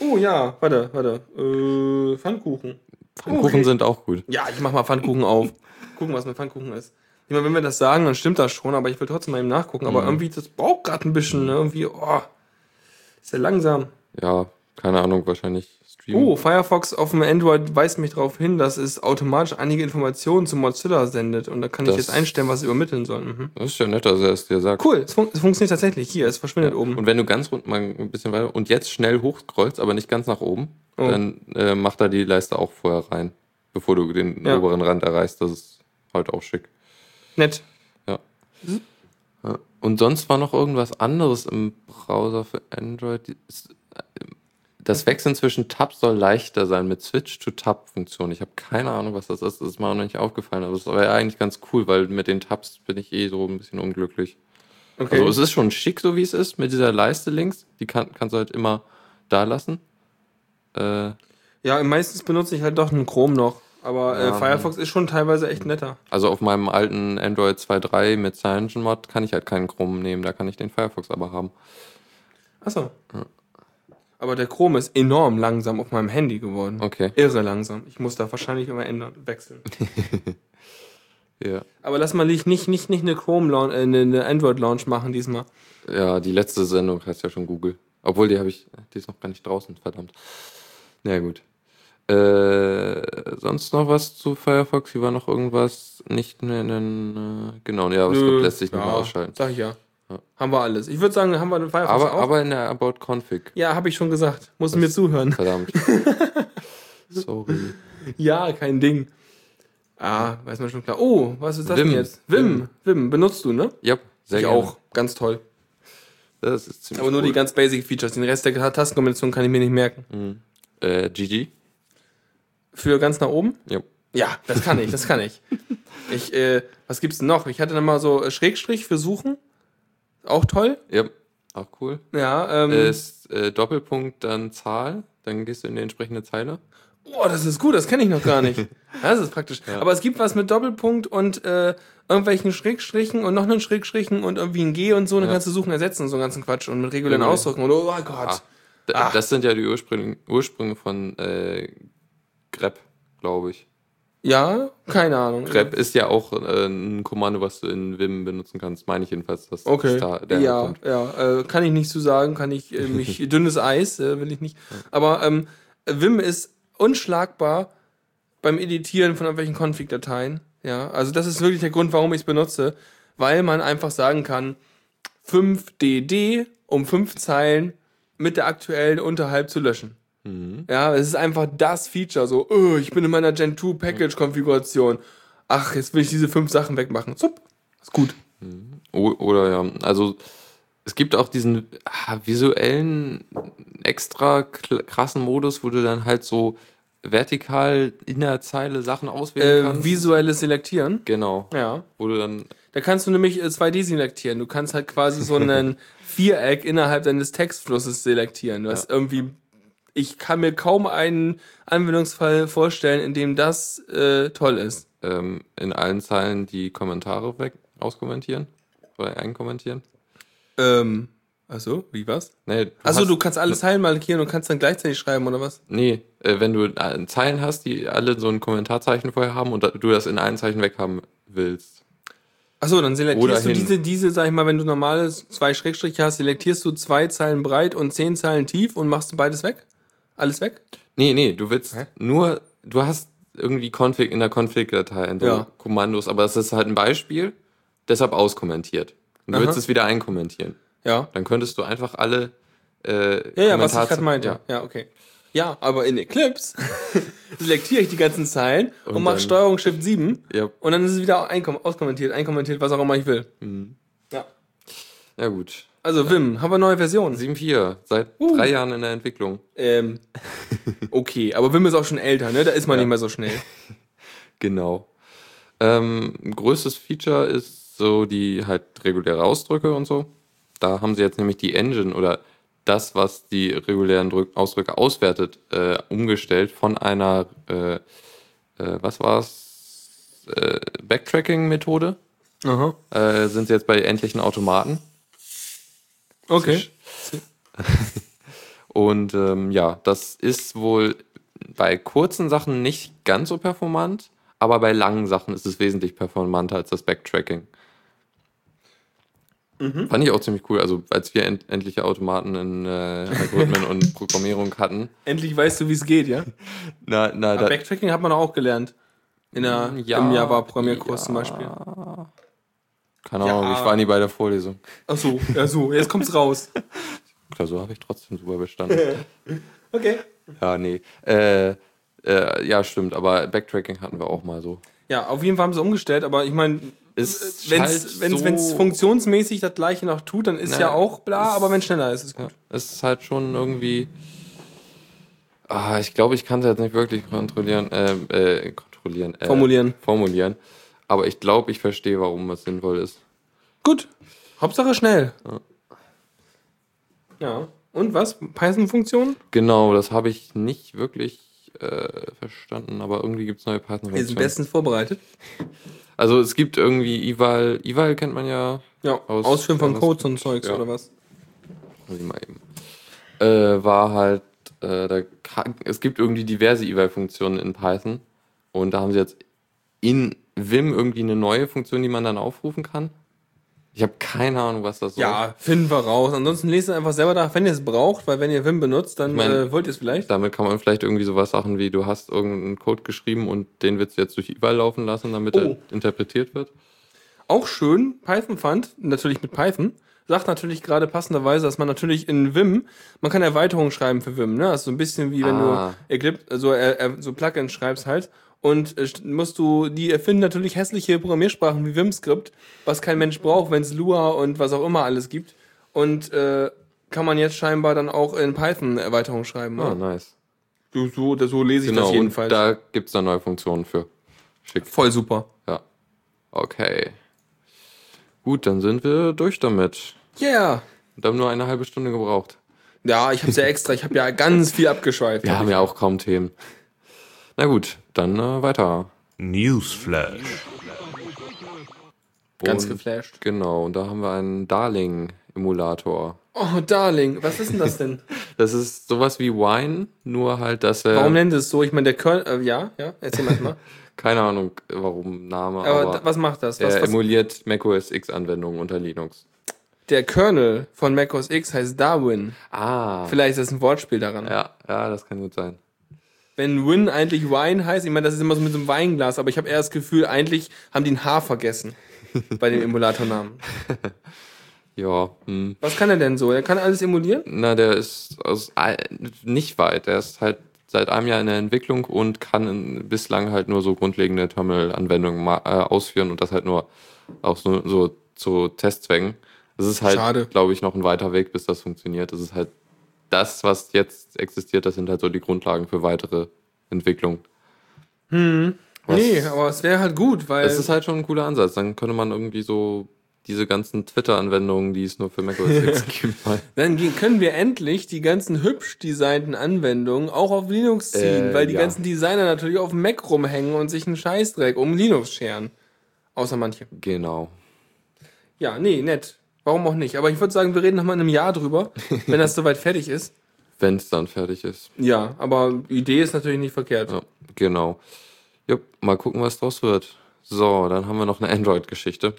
C: Oh ja, warte, warte. Äh, Pfannkuchen.
B: Pfannkuchen
C: Okay.
B: sind auch gut.
C: Ja, ich mach mal Pfannkuchen auf. Gucken, was mit Pfannkuchen ist. Ich meine, wenn wir das sagen, dann stimmt das schon, aber ich will trotzdem mal eben nachgucken. Aber irgendwie, das braucht gerade ein bisschen, ne? Irgendwie, oh. Ist ja langsam.
B: Ja, keine Ahnung, wahrscheinlich Stream.
C: Oh, Firefox auf dem Android weist mich darauf hin, dass es automatisch einige Informationen zu Mozilla sendet. Und da kann ich
B: Das-
C: jetzt einstellen, was es übermitteln soll. Mhm.
B: Das ist ja nett, dass er es dir sagt.
C: Cool, es, fun es funktioniert tatsächlich. Hier, es verschwindet oben.
B: Und wenn du ganz rund mal ein bisschen weiter und jetzt schnell hochscrollst, aber nicht ganz nach oben,
C: Oh.
B: dann äh, macht er die Leiste auch vorher rein, bevor du den
C: Ja.
B: oberen Rand erreichst. Das ist halt auch schick.
C: Nett.
B: Ja. ja. Und sonst war noch irgendwas anderes im Browser für Android. Äh, Das Wechseln zwischen Tabs soll leichter sein mit Switch-to-Tab-Funktion. Ich habe keine Ahnung, was das ist. Das ist mir auch noch nicht aufgefallen. Aber das war ja eigentlich ganz cool, weil mit den Tabs bin ich eh so ein bisschen unglücklich.
C: Okay.
B: Also es ist schon schick, so wie es ist, mit dieser Leiste links. Die kann, kannst du halt immer da lassen. Äh,
C: ja, meistens benutze ich halt doch einen Chrome noch. Aber äh,
B: Ja,
C: Firefox ist schon teilweise echt netter.
B: also auf meinem alten Android 2.3 mit CyanogenMod kann ich halt keinen Chrome nehmen. Da kann ich den Firefox aber haben.
C: Achso. Aber der Chrome ist enorm langsam auf meinem Handy geworden.
B: Okay.
C: Irre langsam. Ich muss da wahrscheinlich immer ändern, wechseln.
B: Ja.
C: Aber lass mal nicht, nicht, nicht, nicht eine Chrome Launch, äh, eine, eine Android Launch machen diesmal.
B: Ja, die letzte Sendung heißt ja schon Google. Obwohl, die habe ich, die ist noch gar nicht draußen, verdammt. Na ja, gut. Äh, sonst noch was zu Firefox? Hier war noch irgendwas nicht nennen. Äh, genau, ja, es
C: Nö,
B: lässt sich nicht
C: ja,
B: mehr ausschalten.
C: Sag ich ja.
B: Ja.
C: Haben wir alles. Ich würde sagen, haben wir den Firefox
B: Aber,
C: auch.
B: aber in der About Config.
C: ja, habe ich schon gesagt. Muss mir zuhören.
B: Verdammt. Sorry.
C: Ja, kein Ding. Ah, weiß man schon klar. Oh, was ist das
B: Vim.
C: denn jetzt? Vim. Vim. Benutzt du, ne?
B: Ja, sehr
C: ich
B: gerne.
C: auch. Ganz toll.
B: Das ist ziemlich
C: Aber nur
B: cool.
C: die ganz basic Features. Den Rest der Tastenkombination kann ich mir nicht merken.
B: Äh, GG?
C: Für ganz nach oben?
B: Ja.
C: Ja, das kann ich, das kann ich. Ich, äh, was gibt's denn noch? Ich hatte dann mal so äh, Schrägstrich für Suchen. Auch toll.
B: Ja, auch cool.
C: Ja, ähm.
B: Ist äh, Doppelpunkt dann Zahl, dann gehst du in die entsprechende Zeile.
C: Oh, das ist gut, das kenne ich noch gar nicht. Das ist praktisch. Aber es gibt was mit Doppelpunkt und äh, irgendwelchen Schrägstrichen und noch einen Schrägstrichen und irgendwie ein G und so, dann
B: Ja.
C: kannst du suchen, ersetzen und so einen ganzen Quatsch und mit regulären
B: Ja.
C: Ausdrücken und oh Gott.
B: Ah,
C: Ah.
B: Das sind ja die Ursprünge, Ursprünge von äh, grep, glaube ich.
C: Ja, keine Ahnung.
B: grep ist ja auch äh, ein Kommando, was du in Vim benutzen kannst, meine ich jedenfalls. Dass
C: Okay.
B: das da, der
C: ja,
B: kommt.
C: ja, äh, kann ich nicht zu sagen, kann ich äh, mich dünnes Eis, äh, will ich nicht. Aber ähm, Vim ist unschlagbar beim Editieren von irgendwelchen Config-Dateien. Ja, also das ist wirklich der Grund, warum ich es benutze, weil man einfach sagen kann, 5DD um 5 Zeilen mit der aktuellen unterhalb zu löschen. Ja, es ist einfach das Feature, so, oh, ich bin in meiner Gen 2 Package-Konfiguration. Ach, jetzt will ich diese fünf Sachen wegmachen. Zup, ist gut.
B: O oder ja, also es gibt auch diesen ah, visuellen, extra krassen Modus, wo du dann halt so vertikal in der Zeile Sachen auswählen
C: Äh,
B: kannst.
C: visuelles Selektieren.
B: Genau.
C: Ja.
B: Wo du dann,
C: Da kannst du nämlich äh, 2D selektieren. Du kannst halt quasi so einen Viereck innerhalb deines Textflusses selektieren. Du hast irgendwie, ich kann mir kaum einen Anwendungsfall vorstellen, in dem das äh, toll ist.
B: ähm, in allen Zeilen die Kommentare weg auskommentieren oder einkommentieren.
C: Ähm, achso, wie was?
B: Nee, du
C: Also du kannst alles Zeilen markieren und kannst dann gleichzeitig schreiben oder was?
B: Nee, äh, wenn du äh, Zeilen hast, die alle so ein Kommentarzeichen vorher haben und du das in allen Zeichen weghaben willst.
C: Achso, dann selektierst du
B: hin.
C: diese, diese, sag ich mal, wenn du normales zwei Schrägstriche hast, selektierst du zwei Zeilen breit und zehn Zeilen tief und machst beides weg? Alles weg?
B: Nee, nee, du willst
C: Hä?
B: nur, du hast irgendwie Config in der Config-Datei, in so
C: Ja.
B: Kommandos, aber es ist halt ein Beispiel, deshalb auskommentiert. und du willst es wieder einkommentieren.
C: Ja.
B: Dann könntest du einfach alle äh,
C: Ja, ja, was ich gerade meinte.
B: Ja.
C: Ja. okay. Ja, aber in Eclipse selektiere ich die ganzen Zeilen und,
B: Und
C: mache Steuerung Shift 7
B: Ja.
C: und dann ist es wieder einkom auskommentiert, einkommentiert, was auch immer ich will.
B: Mhm.
C: Ja.
B: ja, gut.
C: Also Wim, haben wir neue Versionen.
B: 7.4, seit
C: Uh.
B: drei Jahren in der Entwicklung.
C: Ähm, okay, aber Wim ist auch schon älter, ne? Da ist man
B: Ja.
C: nicht mehr so schnell.
B: Genau. Ähm, größtes Feature ist so die halt reguläre Ausdrücke und so. Da haben sie jetzt nämlich die Engine oder das, was die regulären Drück Ausdrücke auswertet, äh, umgestellt von einer, äh, äh, was war's, äh, Backtracking-Methode.
C: Aha.
B: Äh, sind sie jetzt bei endlichen Automaten.
C: Okay.
B: Und ähm, ja, das ist wohl bei kurzen Sachen nicht ganz so performant, aber bei langen Sachen ist es wesentlich performanter als das Backtracking. Fand ich auch ziemlich cool. Also als wir end endliche Automaten in äh, Algorithmen und Programmierung hatten.
C: Endlich weißt du, wie es geht, ja?
B: Na, na,
C: Backtracking hat man auch gelernt. In der,
B: Ja,
C: Im Java-Programmierkurs zum
B: ja.
C: Beispiel.
B: Keine Ahnung,
C: Ja.
B: ich war nie bei der Vorlesung.
C: Ach so, ja so, jetzt kommt's raus.
B: Klausur habe ich trotzdem super bestanden.
C: Okay.
B: ja, nee. Äh, äh, ja, stimmt, aber Backtracking hatten wir auch mal so.
C: Ja, auf jeden Fall haben sie umgestellt, aber ich meine,
B: Ist
C: wenn
B: halt
C: es wenn's,
B: so-
C: wenn's funktionsmäßig das gleiche noch tut, dann ist
B: Na,
C: ja auch bla, aber wenn schneller ist, ist
B: Ja,
C: gut.
B: es ist halt schon irgendwie. Ah, ich glaube, ich kann es jetzt nicht wirklich kontrollieren, äh, äh, kontrollieren, äh,
C: Formulieren.
B: formulieren. Aber ich glaube, ich verstehe, warum es sinnvoll ist.
C: Gut. Hauptsache schnell. Ja. Und was? Python-Funktion?
B: Genau, das habe ich nicht wirklich äh, verstanden, aber irgendwie gibt es neue
C: Wir sind bestens vorbereitet.
B: Also es gibt irgendwie Eval, Eval kennt man ja.
C: Ja,
B: Aus-
C: Ausführen von Codes und Zeugs
B: ja.
C: oder was?
B: Ich mal eben. Äh, war halt, äh, da, ka- es gibt irgendwie diverse Eval-Funktionen in Python. Und da haben sie jetzt in Vim irgendwie eine neue Funktion, die man dann aufrufen kann. Ich habe keine Ahnung, was das soll.
C: Ja, finden wir raus. Ansonsten lest es einfach selber nach, wenn ihr es braucht, weil wenn ihr Vim benutzt, dann
B: Ich mein-
C: äh, wollt ihr es vielleicht.
B: Damit kann man vielleicht irgendwie sowas Sachen wie, du hast irgendeinen Code geschrieben und den willst du jetzt durch Eval laufen lassen, damit
C: Oh.
B: er interpretiert wird.
C: Auch schön, Python fand, natürlich mit Python, sagt natürlich gerade passenderweise, dass man natürlich in Vim, man kann Erweiterungen schreiben für Vim, ne? Also so ein bisschen wie wenn
B: Ah.
C: du Eclipse, also äh, äh, so Plugins schreibst halt. Und äh, st- musst du, die erfinden natürlich hässliche Programmiersprachen wie Vim-Skript, was kein Mensch braucht, wenn es Lua und was auch immer alles gibt. Und äh, kann man jetzt scheinbar dann auch in Python Erweiterungen schreiben.
B: Ah,
C: Ja.
B: nice.
C: Du, so, so lese ich
B: Genau,
C: das
B: und
C: jedenfalls.
B: da gibt es dann neue Funktionen für. Schick.
C: Voll super.
B: Ja. Okay. Gut, dann sind wir durch damit.
C: Yeah.
B: Und haben nur eine halbe Stunde gebraucht.
C: Ja, ich hab's ja extra, ich habe ja ganz viel abgeschweift.
B: Wir haben ja auch kaum Themen. Na gut, dann äh, weiter.
A: Newsflash.
C: Ganz
B: Und-
C: geflasht.
B: Genau, und da haben wir einen Darling-Emulator.
C: Oh, Darling, was ist denn das denn?
B: Das ist sowas wie Wine, nur halt, dass er.
C: Warum nennt es so? Ich meine, der Kernel, äh, ja, ja, erzähl mal mal.
B: Keine Ahnung, warum Name,
C: Aber,
B: aber,
C: was macht das? Was,
B: er
C: was,
B: emuliert macOS X-Anwendungen unter Linux.
C: der Kernel von macOS X heißt Darwin.
B: Ah.
C: Vielleicht ist das ein Wortspiel daran.
B: Ja, ja, das kann gut sein.
C: Wenn Win eigentlich Wine heißt, ich meine, das ist immer so mit so einem Weinglas, aber ich habe eher das Gefühl, eigentlich haben die ein H vergessen bei dem Emulatornamen.
B: Ja, hm.
C: Was kann er denn so? Er kann alles emulieren?
B: Na, der ist aus, nicht weit. Der ist halt seit einem Jahr in der Entwicklung und kann in, bislang halt nur so grundlegende Terminal-Anwendungen äh, ausführen und das halt nur auch so, so zu Testzwecken. Das ist halt, glaube ich, noch ein weiter Weg, bis das funktioniert. Das ist halt das, was jetzt existiert, das sind halt so die Grundlagen für weitere Entwicklung. Was-
C: Nee, aber es wäre halt gut, weil.
B: Das ist halt schon ein cooler Ansatz. Dann könnte man irgendwie so diese ganzen Twitter-Anwendungen, die es nur für macOS X gibt, mal
C: Dann können wir endlich die ganzen hübsch designten Anwendungen auch auf Linux ziehen,
B: Äh,
C: weil die
B: ja.
C: ganzen Designer natürlich auf dem Mac rumhängen und sich einen Scheißdreck um Linux scheren. Außer manche.
B: Genau.
C: Ja, nee, nett. Warum auch nicht? Aber ich würde sagen, wir reden noch mal in einem Jahr drüber, wenn das soweit fertig ist.
B: Wenn es dann fertig ist.
C: Ja, aber die Idee ist natürlich nicht verkehrt.
B: Ja, genau. Jupp, mal gucken, was draus wird. So, dann haben wir noch eine Android-Geschichte.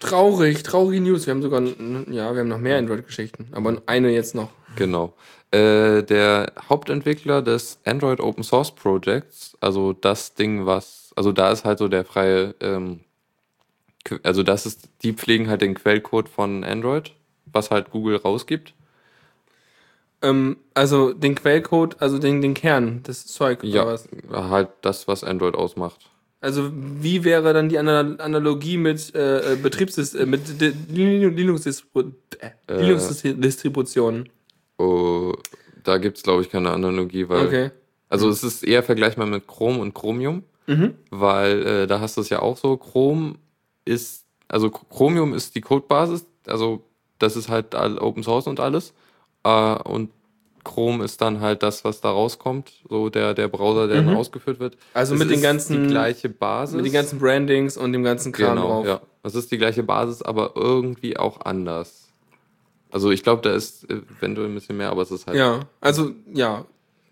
C: Traurig, traurige News. Wir haben sogar, ja, wir haben noch mehr Android-Geschichten, aber eine jetzt noch.
B: Genau. Äh, der Hauptentwickler des Android Open Source Projects, also das Ding, was, also da ist halt so der freie, ähm, Also das ist, die pflegen halt den Quellcode von Android, was halt Google rausgibt.
C: Ähm, also den Quellcode, also den, den Kern des Zeug oder
B: Ja,
C: was?
B: halt das, was Android ausmacht.
C: Also wie wäre dann die Ana- Analogie mit äh, äh, Betriebssys äh, mit äh, Linux-Distributionen?
B: Oh, da gibt's glaube ich, keine Analogie, weil.
C: Okay.
B: Also es ist eher vergleichbar mit Chrome und Chromium,
C: Mhm.
B: weil äh, da hast du es ja auch so. Chrome ist, also Chromium ist die Codebasis, also das ist halt all Open Source und alles. Äh, und Chrome ist dann halt das, was da rauskommt, so der, der Browser, der dann ausgeführt wird.
C: Also
B: Es
C: mit den ganzen-
B: die gleiche Basis.
C: Mit den ganzen Brandings und dem ganzen Kram
B: genau,
C: drauf.
B: ja. Das ist die gleiche Basis, aber irgendwie auch anders. Also ich glaube, da ist eventuell ein bisschen mehr, aber es ist halt.
C: Ja, also ja.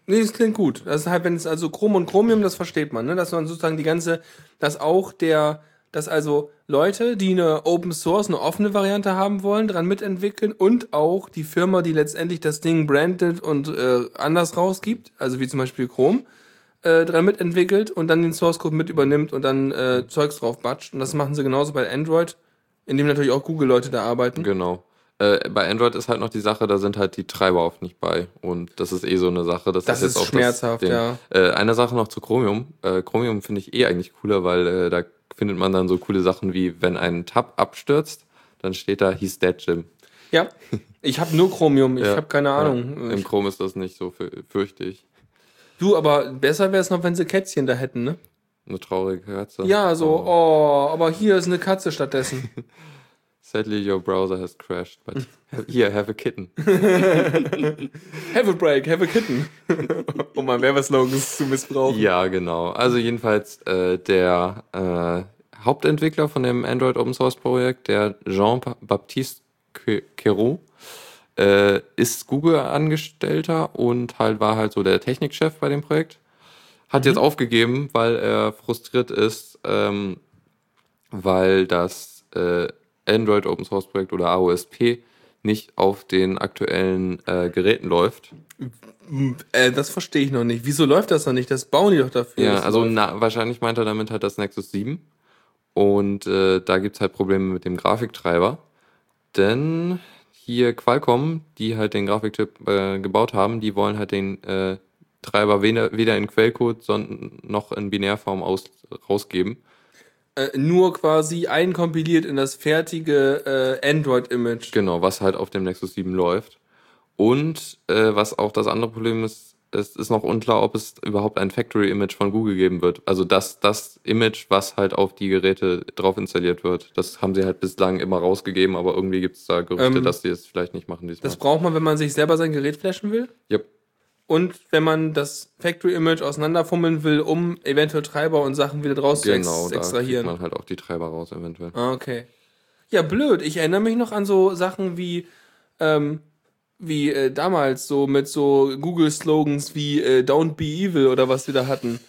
C: Nee, das klingt gut. Das ist halt, wenn es also Chrom und Chromium, das versteht man, ne? Dass man sozusagen die ganze, dass auch der, dass also Leute, die eine Open Source, eine offene Variante haben wollen, dran mitentwickeln und auch die Firma, die letztendlich das Ding brandet und äh, anders rausgibt, also wie zum Beispiel Chrome, äh, dran mitentwickelt und dann den Source Code mit übernimmt und dann äh, Zeugs drauf batscht. Und das machen sie genauso bei Android, in dem natürlich auch Google-Leute da arbeiten.
B: Genau. Äh, bei Android ist halt noch die Sache, da sind halt die Treiber oft nicht bei. Und das ist eh so eine Sache. Das,
C: Das
B: ist
C: ist
B: auch
C: schmerzhaft, ja.
B: Äh, eine Sache noch zu Chromium. Äh, Chromium finde ich eh eigentlich cooler, weil äh, da findet man dann so coole Sachen wie, wenn ein Tab abstürzt, dann steht da, he's dead, Jim.
C: Ja, ich habe nur Chromium, ich
B: Ja.
C: habe keine Ahnung.
B: Ja. Im
C: Ich,
B: Chrome ist das nicht so fü- fürchte ich.
C: du, aber besser wäre es noch, wenn sie Kätzchen da hätten, ne?
B: Eine traurige Katze.
C: Ja, so, oh, aber hier ist eine Katze stattdessen.
B: Sadly, your browser has crashed, but here, have a kitten.
C: Have a break, have a kitten. um mal Werbeslogans zu missbrauchen.
B: Ja, genau. Also jedenfalls äh, der äh, Hauptentwickler von dem Android Open Source Projekt, der Jean-Baptiste Querot, äh, ist Google-Angestellter und halt war halt so der Technikchef bei dem Projekt. Hat jetzt aufgegeben, weil er frustriert ist, ähm, weil das äh, Android Open Source Projekt oder AOSP nicht auf den aktuellen äh, Geräten läuft.
C: Äh, das verstehe ich noch nicht. Wieso läuft das noch nicht? Das bauen die doch dafür.
B: Ja, also na, wahrscheinlich meint er damit halt das Nexus 7. Und äh, da gibt's halt Probleme mit dem Grafiktreiber. Denn hier Qualcomm, die halt den Grafikchip äh, gebaut haben, die wollen halt den äh, Treiber weder, weder in Quellcode sondern noch in Binärform aus, rausgeben.
C: Äh, nur quasi einkompiliert in das fertige äh, Android-Image.
B: Genau, was halt auf dem Nexus 7 läuft. Und äh, was auch das andere Problem ist, es ist noch unklar, ob es überhaupt ein Factory-Image von Google geben wird. Also das, das Image, was halt auf die Geräte drauf installiert wird. Das haben sie halt bislang immer rausgegeben, aber irgendwie gibt es da Gerüchte,
C: Ähm,
B: dass sie es vielleicht nicht machen diesmal.
C: Das braucht man, wenn man sich selber sein Gerät flashen will.
B: Yep.
C: Und wenn man das Factory-Image auseinanderfummeln will, um eventuell Treiber und Sachen wieder draus
B: Genau,
C: zu ex extrahieren.
B: man halt auch die Treiber raus eventuell.
C: Ah, okay. Ja, blöd. Ich erinnere mich noch an so Sachen wie, ähm, wie äh, damals, so mit so Google-Slogans wie äh, Don't be evil oder was wir da hatten.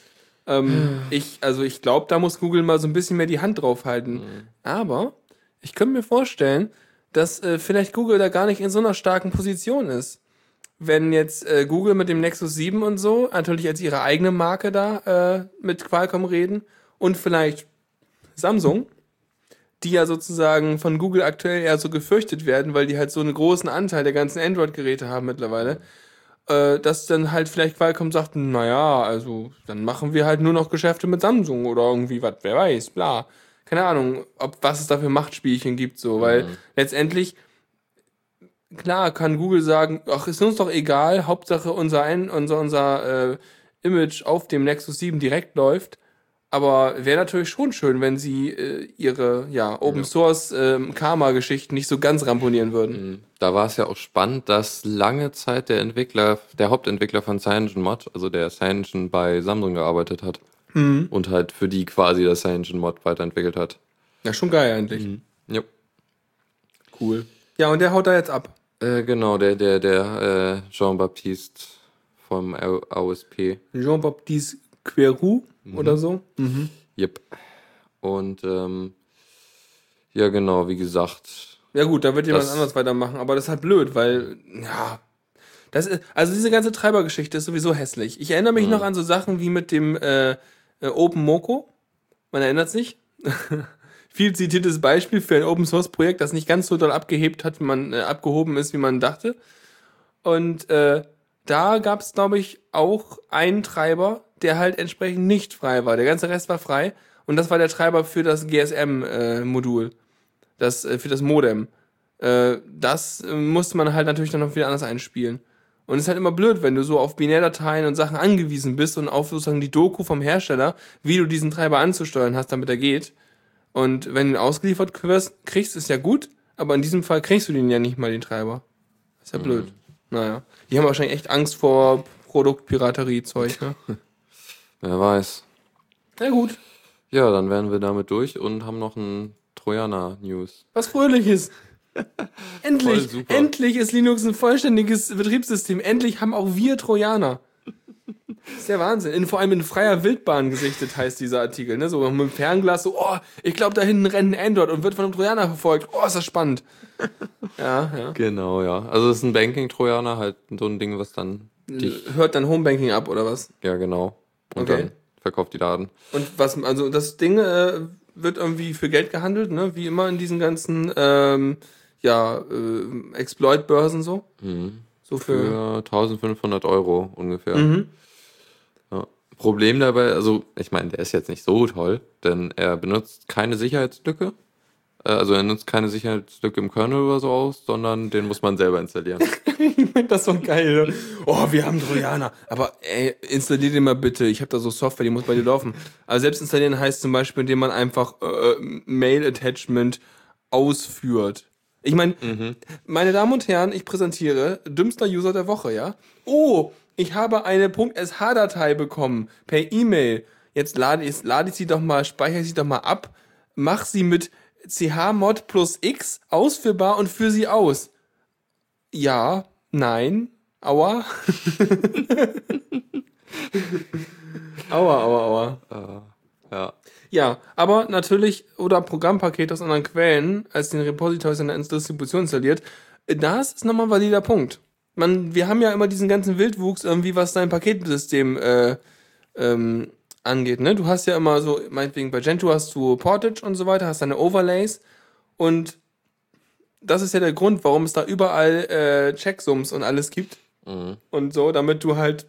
C: Ähm, ich, also ich glaube, da muss Google mal so ein bisschen mehr die Hand drauf halten. Aber ich könnte mir vorstellen, dass äh, vielleicht Google da gar nicht in so einer starken Position ist. Wenn jetzt äh, Google mit dem Nexus 7 und so natürlich als ihre eigene Marke da äh, mit Qualcomm reden und vielleicht Samsung, die ja sozusagen von Google aktuell eher so gefürchtet werden, weil die halt so einen großen Anteil der ganzen Android-Geräte haben mittlerweile, äh, dass dann halt vielleicht Qualcomm sagt, naja, also dann machen wir halt nur noch Geschäfte mit Samsung oder irgendwie was, wer weiß, bla. Keine Ahnung, ob was es da für Machtspielchen gibt, so, weil letztendlich klar kann Google sagen, ach, ist uns doch egal, Hauptsache unser, ein, unser, unser äh, Image auf dem Nexus 7 direkt läuft. Aber wäre natürlich schon schön, wenn sie äh, ihre ja, Open Source ähm, Karma-Geschichten nicht so ganz ramponieren würden.
B: Da war es ja auch spannend, dass lange Zeit der Entwickler, der Hauptentwickler von CyanogenMod, also der Cyanogen bei Samsung gearbeitet hat. Und halt für die quasi das CyanogenMod weiterentwickelt hat.
C: Ja, schon geil eigentlich.
B: Ja.
C: Cool. Ja, und der haut da jetzt ab.
B: Äh, genau, der, der, der äh, Jean-Baptiste vom AOSP.
C: Jean-Baptiste Querou oder so.
B: Yep. Und ähm, ja, genau, wie gesagt.
C: Ja gut, da wird jemand anders weitermachen, aber das ist halt blöd, weil, ja, das ist, also diese ganze Treibergeschichte ist sowieso hässlich. Ich erinnere mich noch an so Sachen wie mit dem äh, äh, Open Moko. Man erinnert sich. viel zitiertes Beispiel für ein Open Source Projekt, das nicht ganz so doll abgehebt hat, wie man äh, abgehoben ist, wie man dachte. Und äh, da gab es, glaube ich, auch einen Treiber, der halt entsprechend nicht frei war. Der ganze Rest war frei. Und das war der Treiber für das GSM-Modul. das, äh, für das Modem. Äh, das äh, musste man halt natürlich dann noch wieder anders einspielen. Und es ist halt immer blöd, wenn du so auf Binärdateien und Sachen angewiesen bist und auf sozusagen die Doku vom Hersteller, wie du diesen Treiber anzusteuern hast, damit er geht. Und wenn du ihn ausgeliefert kriegst, ist ja gut, aber in diesem Fall kriegst du den ja nicht mal, den Treiber. Ist ja blöd. Naja. Die haben wahrscheinlich echt Angst vor Produktpiraterie-Zeug, ne?
B: Wer weiß.
C: Na gut.
B: Ja, dann wären wir damit durch und haben noch ein Trojaner-News.
C: Was Fröhliches. endlich, endlich ist Linux ein vollständiges Betriebssystem. Endlich haben auch wir Trojaner. Das ist der Wahnsinn. In, vor allem in freier Wildbahn gesichtet heißt dieser Artikel. Ne? So mit dem Fernglas, so, oh, ich glaube, da hinten rennt ein Android und wird von einem Trojaner verfolgt. Oh, ist das spannend. Ja, ja.
B: Genau, ja. Also es ist ein Banking-Trojaner, halt so ein Ding, was dann dich,
C: Hört dann Homebanking ab oder was?
B: ja genau. Und
C: Okay.
B: dann verkauft die Daten.
C: Und was, also das Ding äh, wird irgendwie für Geld gehandelt, ne? Wie immer in diesen ganzen, ähm, ja, äh, Exploit-Börsen so. So für.
B: Für 1500 Euro ungefähr.
C: Mhm.
B: Ja. Problem dabei, also ich meine, der ist jetzt nicht so toll, denn er benutzt keine Sicherheitslücke. Äh, Also er nutzt keine Sicherheitslücke im Kernel oder so aus, sondern den muss man selber installieren.
C: Das ist so geil. ne? Oh, wir haben Trojaner. Aber ey, installier den mal bitte. Ich habe da so Software, die muss bei dir laufen. Aber selbst installieren heißt zum Beispiel, indem man einfach äh, Mail-Attachment ausführt. Ich meine, meine Damen und Herren, ich präsentiere dümmster User der Woche, ja? Oh, ich habe eine .sh-Datei bekommen per E-Mail. Jetzt lade ich, lade ich sie doch mal, speichere ich sie doch mal ab, mach sie mit chmod plus x ausführbar und führe sie aus. Ja, nein, aua. aua, aua, aua.
B: Ja.
C: Ja, aber natürlich, oder Programmpaket aus anderen Quellen, als den Repositories in der Distribution installiert, das ist nochmal ein valider Punkt. Man, wir haben ja immer diesen ganzen Wildwuchs irgendwie, was dein Paketsystem äh, ähm, angeht. Ne? Du hast ja immer so, meinetwegen bei Gentoo hast du Portage und so weiter, hast deine Overlays und das ist ja der Grund, warum es da überall äh, Checksums und alles gibt und so, damit du halt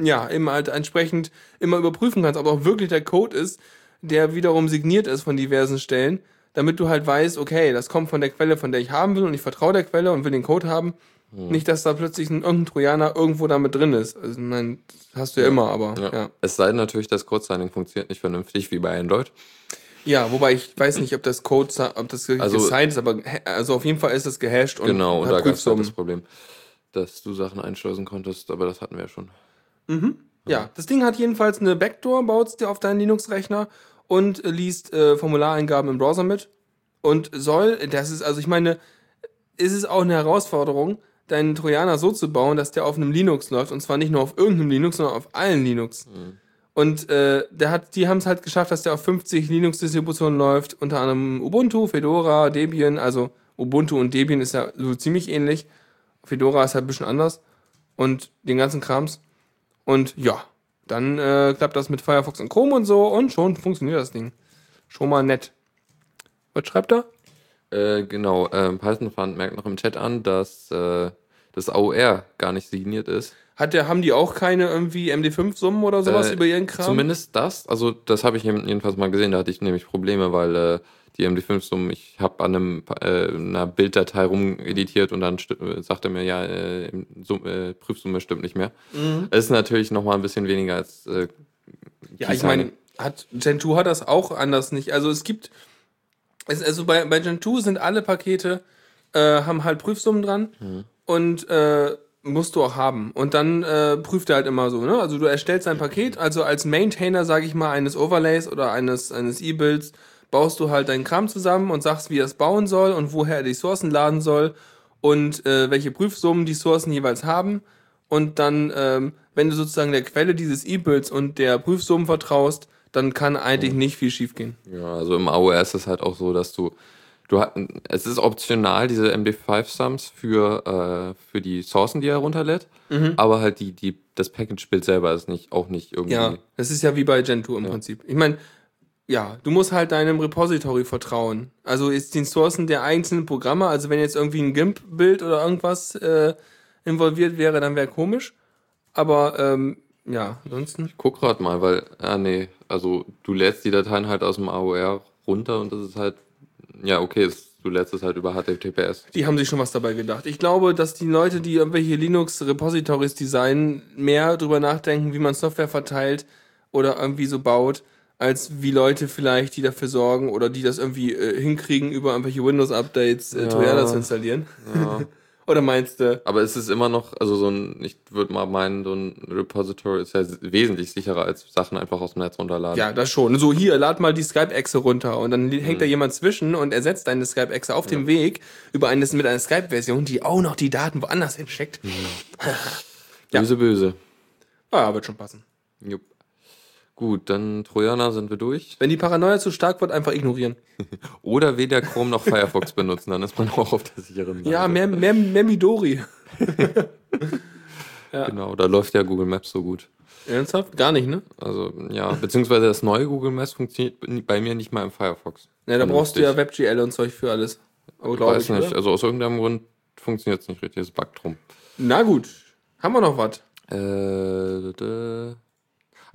C: ja immer halt entsprechend immer überprüfen kannst, ob auch wirklich der Code ist, der wiederum signiert ist von diversen Stellen, damit du halt weißt, okay, das kommt von der Quelle, von der ich haben will und ich vertraue der Quelle und will den Code haben. Nicht, dass da plötzlich ein irgendein Trojaner irgendwo damit drin ist. Also, nein, das hast du ja, immer, aber ja.
B: Ja.
C: ja.
B: Es sei denn natürlich, das Code-Signing funktioniert nicht vernünftig wie bei Android.
C: wobei ich weiß nicht, ob das Code, ob das
B: Also-
C: gesigned ist, aber also auf jeden Fall ist das gehasht und
B: Genau, und da gab es halt das Problem, dass du Sachen einschleusen konntest, aber das hatten wir ja schon.
C: Ja, das Ding hat jedenfalls eine Backdoor, baut dir auf deinen Linux-Rechner und liest äh, Formulareingaben im Browser mit und soll, das ist, also ich meine, ist es auch eine Herausforderung, deinen Trojaner so zu bauen, dass der auf einem Linux läuft und zwar nicht nur auf irgendeinem Linux, sondern auf allen Linux. Und äh, der hat, die haben es halt geschafft, dass der auf 50 Linux-Distributionen läuft, unter anderem Ubuntu, Fedora, Debian, also Ubuntu und Debian ist ja so ziemlich ähnlich. Fedora ist halt ein bisschen anders und den ganzen Krams. Und ja, dann äh, klappt das mit Firefox und Chrome und so und schon funktioniert das Ding. Schon mal nett. Was schreibt er?
B: Äh, genau, ähm, Python Fund merkt noch im Chat an, dass äh, das AOR gar nicht signiert ist.
C: Hat der, haben die auch keine irgendwie MD5-Summen oder sowas
B: Äh,
C: über ihren Kram?
B: Zumindest das, also das habe ich jedenfalls mal gesehen, da hatte ich nämlich Probleme, weil äh, die MD5-Summen, ich habe an einem, äh, einer Bilddatei rumeditiert und dann äh, sagte mir, ja, äh, äh, Prüfsumme stimmt nicht mehr. Es ist natürlich noch mal ein bisschen weniger als äh,
C: Ja, ich meine, hat Gentoo hat das auch anders nicht. Also es gibt, es, also bei, bei Gentoo sind alle Pakete, äh, haben halt Prüfsummen dran und äh, musst du auch haben. Und dann äh, prüft er halt immer so, ne? Also du erstellst ein Paket, also als Maintainer, sage ich mal, eines Overlays oder eines, eines E-Builds, baust du halt deinen Kram zusammen und sagst, wie er es bauen soll und woher er die Sourcen laden soll und äh, welche Prüfsummen die Sourcen jeweils haben. Und dann, ähm, wenn du sozusagen der Quelle dieses E-Builds und der Prüfsummen vertraust, dann kann eigentlich nicht viel schiefgehen.
B: Ja, also im AOR ist es halt auch so, dass du, du es ist optional, diese MD5-Sums für, äh, für die Sourcen, die er runterlädt, aber halt die, die, das Package-Bild selber ist nicht, auch nicht irgendwie.
C: Ja, das ist ja wie bei Gentoo im Prinzip. Ich meine, ja, du musst halt deinem Repository vertrauen. Also ist den Sourcen der einzelnen Programme, also wenn jetzt irgendwie ein GIMP-Bild oder irgendwas äh, involviert wäre, dann wäre komisch. Aber ähm, ja, ansonsten.
B: Guck grad mal, weil, ah nee, also du lädst die Dateien halt aus dem AOR runter und das ist halt, ja okay, es, du lädst es halt über HTTPS.
C: Die haben sich schon was dabei gedacht. Ich glaube, dass die Leute, die irgendwelche Linux-Repositories designen, mehr drüber nachdenken, wie man Software verteilt oder irgendwie so baut, als wie Leute vielleicht, die dafür sorgen oder die das irgendwie äh, hinkriegen, über irgendwelche Windows-Updates äh,
B: Ja.
C: Trojaner zu installieren.
B: Ja.
C: Oder meinst du?
B: Aber es ist immer noch, also so ein, ich würde mal meinen, so ein Repository ist ja wesentlich sicherer als Sachen einfach aus dem Netz runterladen.
C: Ja, das schon. So, hier, lad mal die Skype-Exe runter und dann hängt da jemand zwischen und ersetzt deine Skype-Exe auf dem Weg über eines, mit einer Skype-Version, die auch noch die Daten woanders hinschickt. ja.
B: Böse, böse.
C: Ah, wird schon passen.
B: Jupp. Gut, dann Trojaner sind wir durch.
C: Wenn die Paranoia zu stark wird, einfach ignorieren.
B: Oder weder Chrome noch Firefox benutzen, dann ist man auch auf der sicheren Seite.
C: Ja, mehr, mehr, mehr Midori.
B: Genau, da läuft ja Google Maps so gut.
C: Ernsthaft? Gar nicht, ne?
B: Also, ja, beziehungsweise das neue Google Maps funktioniert bei mir nicht mal im Firefox.
C: Ja, da brauchst du ja. WebGL und Zeug für alles. Aber
B: Ich weiß nicht,
C: oder?
B: also aus irgendeinem Grund funktioniert es nicht richtig, es buggt drum.
C: Na gut. Haben wir noch was?
B: Äh, d-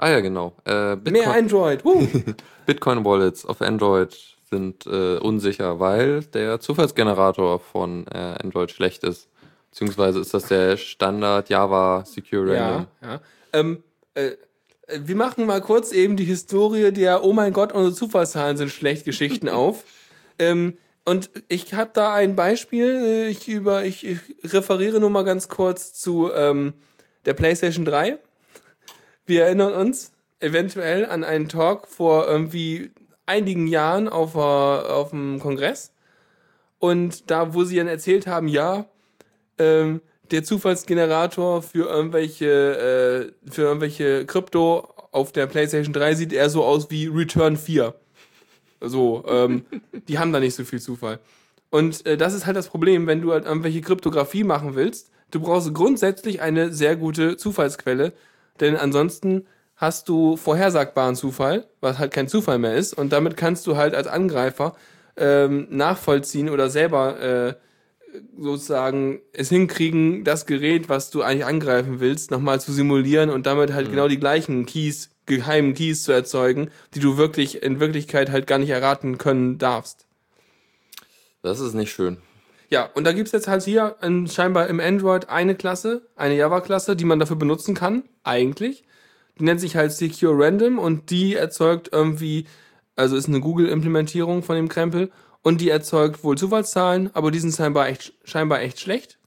B: ah ja, genau. Äh,
C: Mehr
B: Bitcoin,
C: Android. Woo.
B: Bitcoin Wallets auf Android sind äh, unsicher, weil der Zufallsgenerator von äh, Android schlecht ist. Beziehungsweise ist das der Standard Java Secure Random.
C: Ja, ja. Ähm, äh, äh, wir machen mal kurz eben die Historie der Oh mein Gott, unsere Zufallszahlen sind schlecht Geschichten auf. Ähm, und ich habe da ein Beispiel. äh, Ich, über, ich, ich referiere nur mal ganz kurz zu ähm, der PlayStation 3. Wir erinnern uns eventuell an einen Talk vor irgendwie einigen Jahren auf, auf einem Kongress. Und da, wo sie dann erzählt haben, ja, ähm, der Zufallsgenerator für irgendwelche, äh, für irgendwelche Krypto auf der PlayStation 3 sieht eher so aus wie Return 4. So, ähm, die haben da nicht so viel Zufall. Und äh, das ist halt das Problem, wenn du halt irgendwelche Kryptographie machen willst. Du brauchst grundsätzlich eine sehr gute Zufallsquelle, denn ansonsten hast du vorhersagbaren Zufall, was halt kein Zufall mehr ist. Und damit kannst du halt als Angreifer ähm, nachvollziehen oder selber äh, sozusagen es hinkriegen, das Gerät, was du eigentlich angreifen willst, nochmal zu simulieren und damit halt genau die gleichen Keys, geheimen Keys zu erzeugen, die du wirklich in Wirklichkeit halt gar nicht erraten können darfst.
B: Das ist nicht schön.
C: Ja, und da gibt's jetzt halt hier ähm, scheinbar im Android eine Klasse, eine Java-Klasse, die man dafür benutzen kann, eigentlich. Die nennt sich halt Secure Random und die erzeugt irgendwie, also ist eine Google-Implementierung von dem Krempel und die erzeugt wohl Zufallszahlen, aber die sind scheinbar echt, scheinbar echt schlecht.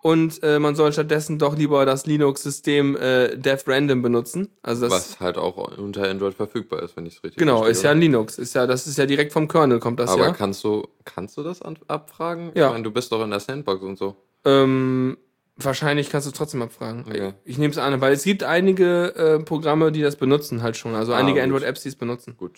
C: Und äh, man soll stattdessen doch lieber das Linux-System äh, Dev Random benutzen. Also das
B: Was halt auch unter Android verfügbar ist, wenn ich es richtig
C: genau
B: verstehe.
C: ist ja ein Linux, ist ja das ist ja direkt vom Kernel kommt das
B: Aber
C: ja.
B: kannst du, kannst du das abfragen?
C: Ja.
B: Ich meine, du bist doch in der Sandbox und so.
C: Ähm, wahrscheinlich kannst du trotzdem abfragen.
B: Okay.
C: Ich nehme es an, weil es gibt einige äh, Programme, die das benutzen halt schon. Also
B: Ah,
C: einige. Android-Apps, die es benutzen.
B: Gut.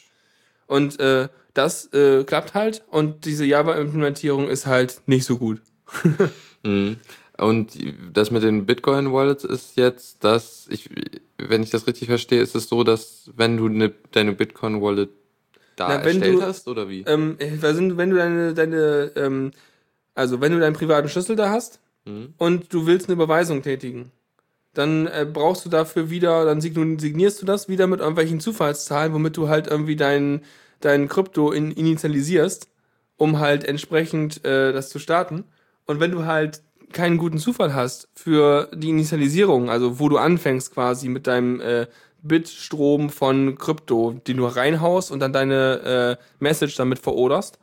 C: Und äh, das äh, klappt halt und diese Java-Implementierung ist halt nicht so gut.
B: Mhm. Und das mit den Bitcoin-Wallets ist jetzt, dass ich, wenn ich das richtig verstehe, ist es so, dass wenn du ne, deine Bitcoin-Wallet da
C: Na,
B: erstellt
C: du-
B: hast oder wie?
C: Ähm, äh, sind- wenn du deine, deine ähm, also wenn du deinen privaten Schlüssel da hast
B: Mhm.
C: und du willst eine Überweisung tätigen, dann äh, brauchst du dafür wieder, dann sign- signierst du das wieder mit irgendwelchen Zufallszahlen, womit du halt irgendwie dein, dein Krypto in, initialisierst, um halt entsprechend äh, das zu starten. Und wenn du halt keinen guten Zufall hast für die Initialisierung, also wo du anfängst quasi mit deinem äh, Bitstrom von Krypto, den du reinhaust und dann deine äh, Message damit veroderst,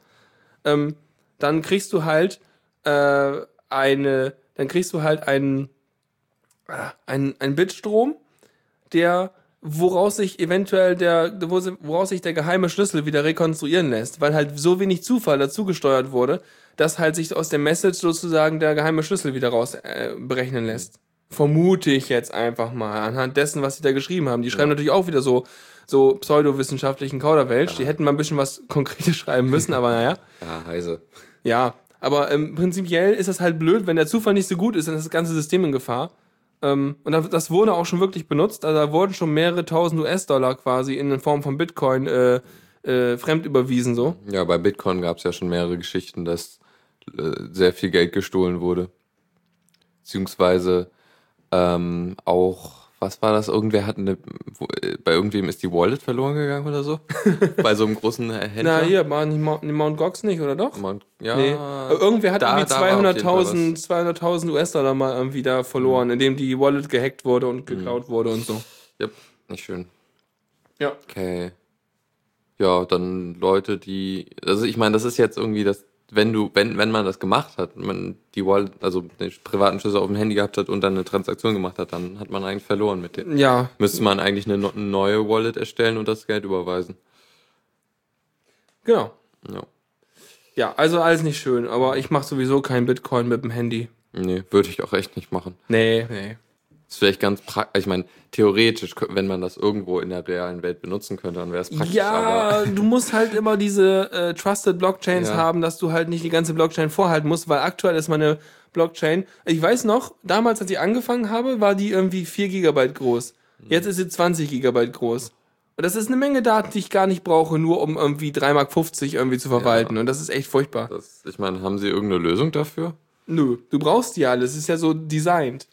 C: ähm, dann kriegst du halt äh, eine, dann kriegst du halt einen, äh, einen, einen Bitstrom, der woraus sich eventuell der, woraus sich der geheime Schlüssel wieder rekonstruieren lässt, weil halt so wenig Zufall dazu gesteuert wurde, dass halt sich aus der Message sozusagen der geheime Schlüssel wieder raus äh, berechnen lässt. Vermute ich jetzt einfach mal anhand dessen, was sie da geschrieben haben. Die schreiben natürlich auch wieder so so pseudowissenschaftlichen Kauderwelsch. Die hätten mal ein bisschen was Konkretes schreiben müssen, aber naja.
B: Ja, heise.
C: Ja, aber ähm, prinzipiell ist das halt blöd, wenn der Zufall nicht so gut ist, dann ist das ganze System in Gefahr. Ähm, und das, wurde auch schon wirklich benutzt. Also da wurden schon mehrere tausend US-Dollar quasi in Form von Bitcoin äh, äh, fremd überwiesen so.
B: Ja, bei Bitcoin gab es ja schon mehrere Geschichten, dass sehr viel Geld gestohlen wurde. Beziehungsweise ähm, auch, was war das? Irgendwer hat eine, wo, äh, bei irgendwem ist die Wallet verloren gegangen oder so? bei so einem großen äh, Händler.
C: Na, hier, war nicht Mount, Mount Gox nicht, oder doch?
B: Mount, ja,
C: Nee. Irgendwer hat
B: da-
C: irgendwie
B: da war auf jeden Fall
C: 200.000 200.000 US-Dollar mal irgendwie da verloren, indem die Wallet gehackt wurde und geklaut wurde und so.
B: Ja, nicht schön.
C: Ja.
B: Okay. Ja, dann Leute, die. Also ich meine, das ist jetzt irgendwie das, wenn du, wenn, wenn man das gemacht hat, man die Wallet, also den privaten Schlüssel auf dem Handy gehabt hat und dann eine Transaktion gemacht hat, dann hat man eigentlich verloren mit dem.
C: Ja,
B: Müsste man eigentlich eine neue Wallet erstellen und das Geld überweisen.
C: genau.
B: Ja.
C: Ja, also alles nicht schön, aber ich mache sowieso kein Bitcoin mit dem Handy.
B: Nee, würde ich auch echt nicht machen.
C: Nee, nee.
B: Ist vielleicht ganz praktisch. Ich meine, theoretisch, wenn man das irgendwo in der realen Welt benutzen könnte, dann wäre es praktisch.
C: Ja,
B: aber
C: du musst halt immer diese äh, Trusted Blockchains
B: Ja.
C: haben, dass du halt nicht die ganze Blockchain vorhalten musst, weil aktuell ist meine Blockchain, ich weiß noch, damals, als ich angefangen habe, war die irgendwie 4 Gigabyte groß. Jetzt ist sie 20 Gigabyte groß. Und das ist eine Menge Daten, die ich gar nicht brauche, nur um irgendwie 3,50 Mark irgendwie zu verwalten. Und das ist echt furchtbar.
B: das, ich meine, haben sie irgendeine Lösung dafür?
C: Nö, du brauchst die alles. Es ist ja so designt.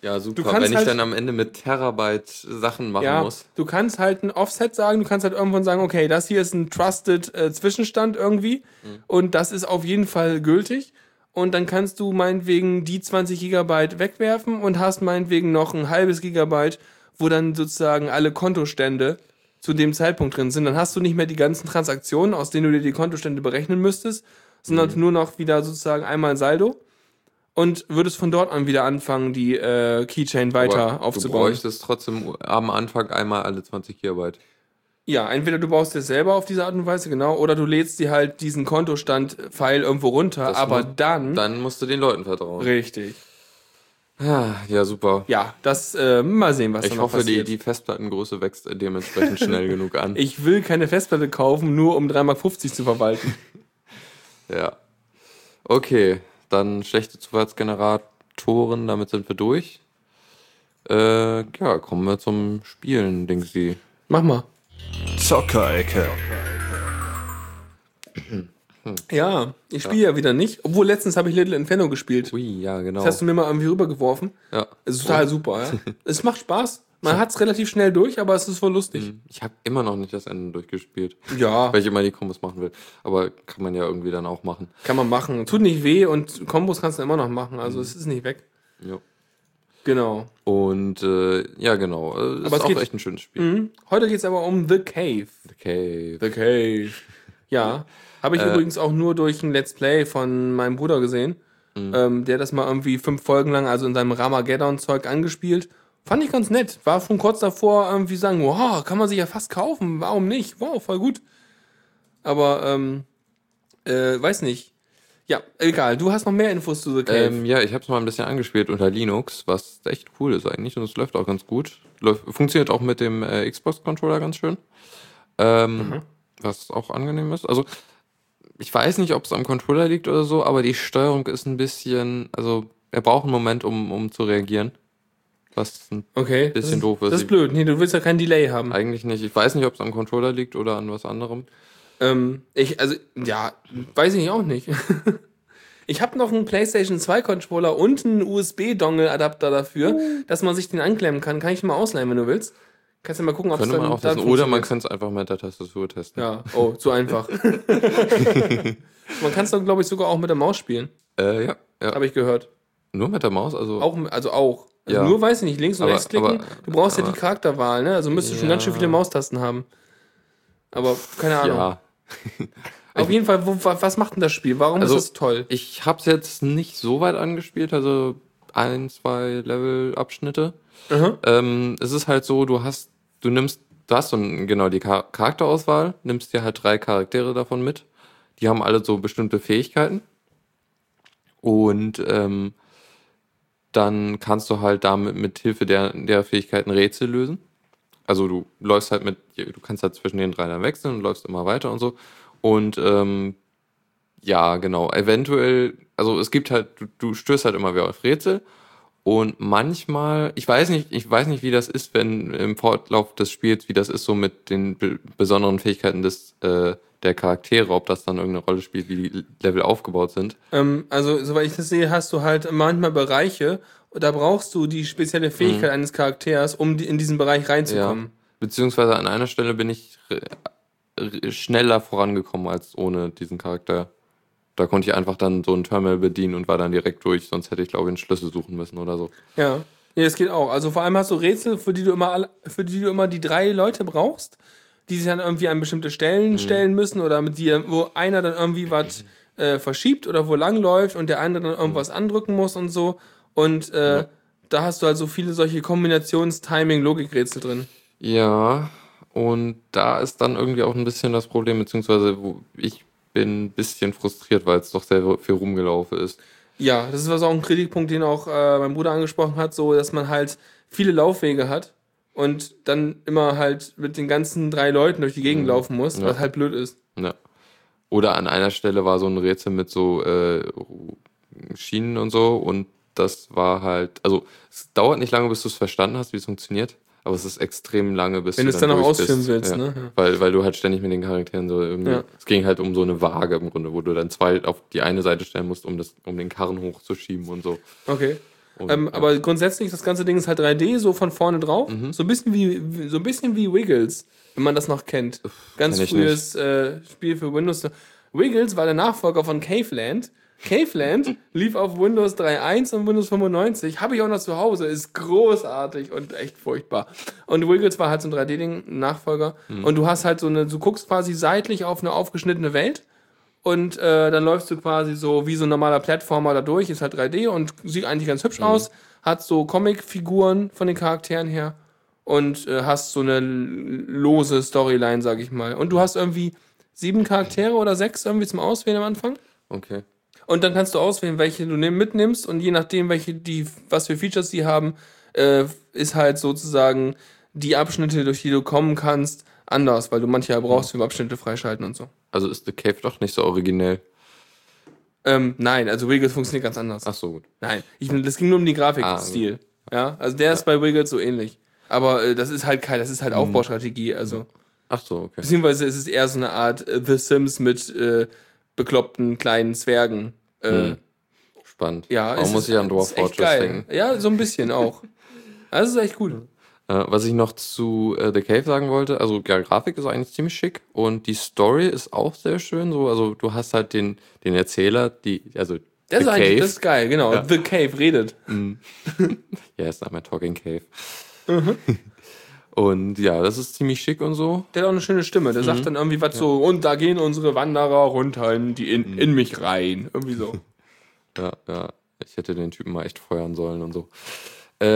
B: Ja, super.
C: kannst
B: Wenn ich
C: halt-
B: dann am Ende mit Terabyte Sachen machen
C: Ja,
B: muss.
C: du kannst halt ein Offset sagen, du kannst halt irgendwann sagen, okay, das hier ist ein Trusted äh, Zwischenstand irgendwie und das ist auf jeden Fall gültig. Und dann kannst du meinetwegen die 20 Gigabyte wegwerfen und hast meinetwegen noch ein halbes Gigabyte, wo dann sozusagen alle Kontostände zu dem Zeitpunkt drin sind. Dann hast du nicht mehr die ganzen Transaktionen, aus denen du dir die Kontostände berechnen müsstest, sondern nur noch wieder sozusagen einmal Saldo und würdest von dort an wieder anfangen, die äh, Keychain weiter
B: Aber
C: aufzubauen.
B: Du bräuchtest trotzdem am Anfang einmal alle 20 Gigabyte.
C: Ja, entweder du baust dir selber auf diese Art und Weise, genau, oder du lädst dir halt diesen Kontostand-File irgendwo runter,
B: Das
C: aber
B: muss-
C: dann,
B: Dann musst du den Leuten vertrauen.
C: Richtig.
B: Ah, Ja, super.
C: Ja, das, äh, mal sehen, was da
B: Ich
C: noch
B: hoffe, die,
C: passiert.
B: die Festplattengröße wächst dementsprechend schnell genug an.
C: ich will keine Festplatte kaufen, nur um 3,50 Mark zu verwalten.
B: Ja. Okay, dann schlechte Zufallsgeneratoren, damit sind wir durch. Äh, ja, kommen wir zum Spielen, Dingsy.
C: Mach mal.
A: Zockerecke.
C: Ja, ich spiele ja. wieder nicht, obwohl letztens habe ich Little Inferno gespielt.
B: Ui, ja, genau.
C: Das hast du mir mal irgendwie rübergeworfen.
B: ja.
C: Es ist total super, ja. es macht Spaß. Man hat es relativ schnell durch, aber es ist voll lustig.
B: Ich habe immer noch nicht das Ende durchgespielt,
C: Ja,
B: weil ich immer die Kombos machen will. Aber kann man ja irgendwie dann auch machen.
C: kann man machen. Tut nicht weh und Kombos kannst du immer noch machen, also es ist nicht weg.
B: Ja.
C: Genau.
B: Und äh, ja, genau. Äh, ist
C: Aber es
B: auch
C: geht-
B: echt ein schönes Spiel.
C: Mhm. Heute geht es aber um The Cave.
B: The Cave.
C: The Cave. Ja. Habe ich
B: Äh.
C: übrigens auch nur durch ein Let's Play von meinem Bruder gesehen.
B: Mhm.
C: Ähm, der das mal irgendwie fünf Folgen lang, also in seinem Ramageddon-Zeug angespielt. Fand ich ganz nett. War schon kurz davor, irgendwie sagen, wow, kann man sich ja fast kaufen. Warum nicht? Wow, voll gut. Aber, ähm, äh, weiß nicht. Ja, egal. Du hast noch mehr Infos zu The Cave.
B: Ähm, ja, ich habe es mal ein bisschen angespielt unter Linux, was echt cool ist eigentlich und es läuft auch ganz gut. Läuft, funktioniert auch mit dem äh, Xbox-Controller ganz schön. Ähm, Was auch angenehm ist. Also, ich weiß nicht, ob es am Controller liegt oder so, aber die Steuerung ist ein bisschen, also er braucht einen Moment, um, um zu reagieren. Was ein,
C: okay.
B: bisschen
C: das ist,
B: doof ist.
C: Das ist blöd. Nee, du willst ja kein Delay haben.
B: eigentlich nicht. Ich weiß nicht, ob es am Controller liegt oder an was anderem.
C: Ähm, ich, also, ja, weiß ich auch nicht. ich habe noch einen PlayStation 2 Controller und einen USB-Dongle-Adapter dafür, dass man sich den anklemmen kann. Kann ich mal ausleihen, wenn du willst. Kannst du mal gucken, ob es dann,
B: man auch
C: dann.
B: Oder man kann es einfach mit der Tastatur testen.
C: Ja, oh, zu einfach. man kann es dann, glaube ich, sogar auch mit der Maus spielen.
B: Äh, ja, ja.
C: Habe ich gehört.
B: Nur mit der Maus? Also,
C: Auch, also auch. Also
B: Ja.
C: Nur weiß ich nicht, links und
B: Aber-
C: rechts klicken.
B: aber-
C: du brauchst ja
B: aber-
C: die Charakterwahl, ne? Also müsstest du schon ganz schön
B: Ja.
C: viele Maustasten haben. Aber keine Ahnung.
B: ja.
C: Auf jeden Fall, wo, wa- was macht denn das Spiel? Warum
B: Also-
C: ist das toll?
B: Ich habe es jetzt nicht so weit angespielt, also ein, zwei Level-Abschnitte.
C: Aha.
B: Ähm, es ist halt so, du hast, du nimmst, du hast so ein, genau die Char Charakterauswahl, nimmst dir halt drei Charaktere davon mit. Die haben alle so bestimmte Fähigkeiten. Und ähm, dann kannst du halt damit mit Hilfe der, der Fähigkeiten Rätsel lösen. Also du läufst halt mit, du kannst halt zwischen den drei dann wechseln und läufst immer weiter und so. Und ähm, ja, genau. Eventuell, also es gibt halt, du, du stößt halt immer wieder auf Rätsel Und manchmal, ich weiß nicht, ich weiß nicht, wie das ist, wenn im Fortlauf des Spiels, wie das ist so mit den be besonderen Fähigkeiten des äh, der Charaktere, ob das dann irgendeine Rolle spielt, wie die Level aufgebaut sind.
C: Ähm, also, soweit ich das sehe, hast du halt manchmal Bereiche, da brauchst du die spezielle Fähigkeit eines Charakters, um in diesen Bereich reinzukommen.
B: Beziehungsweise an einer Stelle bin ich schneller vorangekommen als ohne diesen Charakter. Da konnte ich einfach dann so ein Terminal bedienen und war dann direkt durch, sonst hätte ich, glaube ich, einen Schlüssel suchen müssen oder so.
C: Ja. Ja, das geht auch. Also vor allem hast du Rätsel, für die du immer alle, für die du immer die drei Leute brauchst, die sich dann irgendwie an bestimmte Stellen stellen müssen oder mit dir, wo einer dann irgendwie was äh, verschiebt oder wo lang läuft und der andere dann irgendwas andrücken muss und so. Und äh, da hast du halt so viele solche Kombinations-Timing-Logikrätsel drin.
B: Ja, und da ist dann irgendwie auch ein bisschen das Problem, beziehungsweise wo ich bin ein bisschen frustriert, weil es doch sehr viel rumgelaufen ist.
C: Ja, das ist was auch ein Kritikpunkt, den auch äh, mein Bruder angesprochen hat, so dass man halt viele Laufwege hat und dann immer halt mit den ganzen drei Leuten durch die Gegend laufen muss,
B: Ja.
C: was halt blöd ist.
B: Ja. Oder an einer Stelle war so ein Rätsel mit so äh, Schienen und so und das war halt, also es dauert nicht lange, bis du es verstanden hast, wie es funktioniert, aber es ist extrem lange, bis
C: Wenn
B: du
C: es dann auch
B: durch
C: ausführen
B: bist.
C: willst,
B: ja.
C: ne? Ja.
B: Weil, weil du halt ständig mit den Charakteren so irgendwie,
C: Ja.
B: es ging halt um so eine Waage im Grunde, wo du dann zwei auf die eine Seite stellen musst, um, das, um den Karren hochzuschieben und so.
C: Okay. Ähm,
B: ja.
C: aber grundsätzlich, das ganze Ding ist halt 3D, so von vorne drauf.
B: Mhm.
C: So ein bisschen wie, so ein bisschen wie Wiggles, wenn man das noch kennt. Ganz
B: kenn
C: frühes äh, Spiel für Windows. Wiggles war der Nachfolger von Caveland. Caveland lief auf Windows 3.1 und Windows 95. Habe ich auch noch zu Hause. Ist großartig und echt furchtbar. Und Wiggles war halt so ein 3D-Ding, ein Nachfolger.
B: Mhm.
C: Und du hast halt so eine, du guckst quasi seitlich auf eine aufgeschnittene Welt. Und äh, dann läufst du quasi so wie so ein normaler Plattformer da durch, ist halt 3D und sieht eigentlich ganz hübsch aus. Hat so Comic-Figuren von den Charakteren her und äh, hast so eine lose Storyline, sag ich mal. Und du hast irgendwie sieben Charaktere oder sechs irgendwie zum Auswählen am Anfang.
B: Okay.
C: Und dann kannst du auswählen, welche du nimm- mitnimmst und je nachdem, welche die, was für Features die haben, äh, ist halt sozusagen die Abschnitte, durch die du kommen kannst, anders, weil du manche ja brauchst für Abschnitte freischalten und so.
B: Also ist The Cave doch nicht so originell.
C: Ähm, nein, also Wiggles funktioniert ganz anders.
B: Ach so, gut.
C: Nein, ich, das ging nur um die Grafikstil. ja, also der ist bei Wiggles so ähnlich. Aber äh, das ist halt kein, das ist halt Aufbaustrategie, also.
B: Ach so, okay.
C: Beziehungsweise es ist eher so eine Art äh, The Sims mit äh, bekloppten kleinen Zwergen. Äh,
B: Hm. Spannend.
C: Ja,
B: Warum
C: es
B: muss
C: ist-
B: ich an
C: es
B: Dwarf Fortress
C: geil.
B: denken?
C: Ja, so ein bisschen auch. Also es ist echt gut.
B: Äh, was ich noch zu äh, The Cave sagen wollte, also ja, Grafik ist eigentlich ziemlich schick und die Story ist auch sehr schön. So, also du hast halt den, den Erzähler, die, also
C: Das
B: The
C: ist eigentlich
B: Cave.
C: das ist geil, genau.
B: Ja.
C: The Cave redet.
B: Ja, ist einmal Talking Cave.
C: Mhm.
B: und ja, das ist ziemlich schick und so.
C: Der hat auch eine schöne Stimme. Der sagt dann irgendwie was so, und da gehen unsere Wanderer runter in, die in, in mich rein. Irgendwie so.
B: Ja, ja. Ich hätte den Typen mal echt feuern sollen und so. Äh,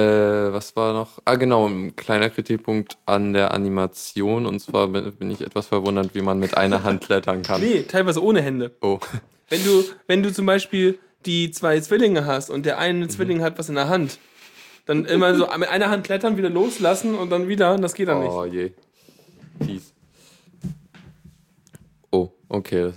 B: was war noch? Ah, genau, ein kleiner Kritikpunkt an der Animation. Und zwar bin ich etwas verwundert, wie man mit einer Hand klettern kann.
C: Nee, teilweise ohne Hände.
B: Oh.
C: Wenn du, wenn du zum Beispiel die zwei Zwillinge hast und der
B: Mhm.
C: eine Zwilling hat was in der Hand, dann immer so mit einer Hand klettern, wieder loslassen und dann wieder, das geht dann nicht.
B: Oh je. Fies. Oh, okay.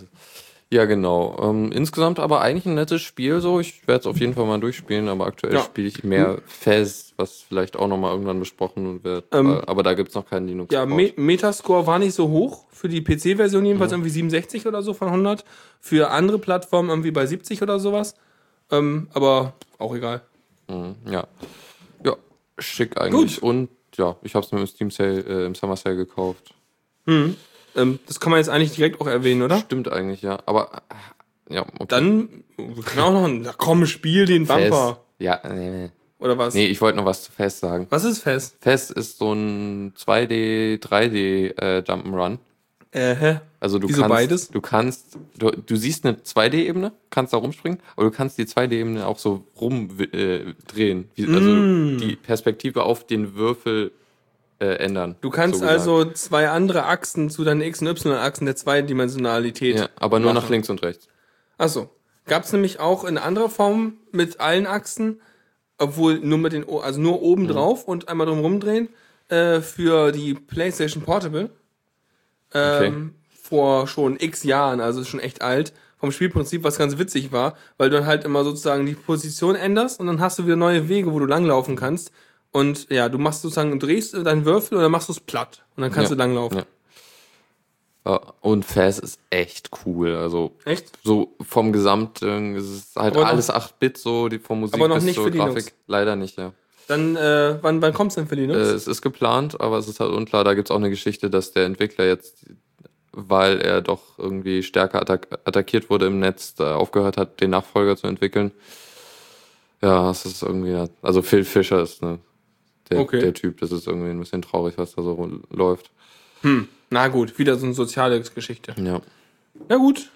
B: Ja, genau. Ähm, insgesamt aber eigentlich ein nettes Spiel so. Ich werde es auf jeden Fall mal durchspielen, aber aktuell
C: Ja.
B: spiele ich mehr Fez, was vielleicht auch nochmal irgendwann besprochen wird.
C: Ähm,
B: aber, aber da gibt es noch keinen linux
C: Ja, Me Metascore war nicht so hoch. Für die PC-Version jedenfalls
B: Mhm.
C: irgendwie 67 oder so von 100. Für andere Plattformen irgendwie bei 70 oder sowas. Ähm, aber auch egal.
B: Mhm, ja. Ja, schick eigentlich. Und ja, ich habe es mir im Steam Sale, äh, im Summer Sale gekauft.
C: Ähm, das kann man jetzt eigentlich direkt auch erwähnen, oder?
B: Stimmt eigentlich, ja. Aber ja, okay.
C: Dann, können auch noch ein, na komm, spiel den. Bumper.
B: Ja, nee.
C: Oder was?
B: Nee, ich wollte noch was zu Fez sagen.
C: Was ist fest?
B: Fest ist so ein 2D, 3D äh, Jump'n'Run.
C: Äh, hä?
B: Also du
C: Wieso
B: kannst,
C: beides?
B: du kannst, du, du siehst eine 2D-Ebene, kannst da rumspringen, aber du kannst die 2D-Ebene auch so rumdrehen. Äh, also
C: Mm.
B: die Perspektive auf den Würfel äh, ändern.
C: Du kannst
B: so
C: also zwei andere Achsen zu deinen X- und Y-Achsen der Zweidimensionalität.
B: Ja, aber nur nach
C: machen.
B: links und rechts.
C: Achso. Gab es nämlich auch in anderer Form mit allen Achsen, obwohl nur mit den, O- also nur oben
B: Mhm.
C: drauf und einmal drum rumdrehen, äh, für die PlayStation Portable. Ähm, Vor schon x Jahren, also schon echt alt. vom Spielprinzip, was ganz witzig war, weil du dann halt immer sozusagen die Position änderst und dann hast du wieder neue Wege, wo du langlaufen kannst. Und ja, du machst sozusagen, drehst deinen Würfel und dann machst du es platt. Und dann kannst
B: Ja.
C: du langlaufen.
B: Ja. Und Faz ist echt cool. Also
C: Echt?
B: so vom Gesamten, es ist halt
C: Aber
B: alles 8-Bit, so die vom Musik
C: Aber noch
B: bis
C: nicht
B: zur
C: für Linux.
B: Grafik. Leider nicht, ja.
C: Dann, äh, wann, wann kommt's denn für Linux?
B: Äh, es ist geplant, aber es ist halt unklar. Da gibt es auch eine Geschichte, dass der Entwickler jetzt, weil er doch irgendwie stärker attack attackiert wurde im Netz, da aufgehört hat, den Nachfolger zu entwickeln. Ja, es ist irgendwie, also Phil Fischer ist ne, der,
C: Okay.
B: der Typ. Das ist irgendwie ein bisschen traurig, was da so läuft.
C: hm, na gut, wieder so eine soziale Geschichte.
B: Ja.
C: Ja gut.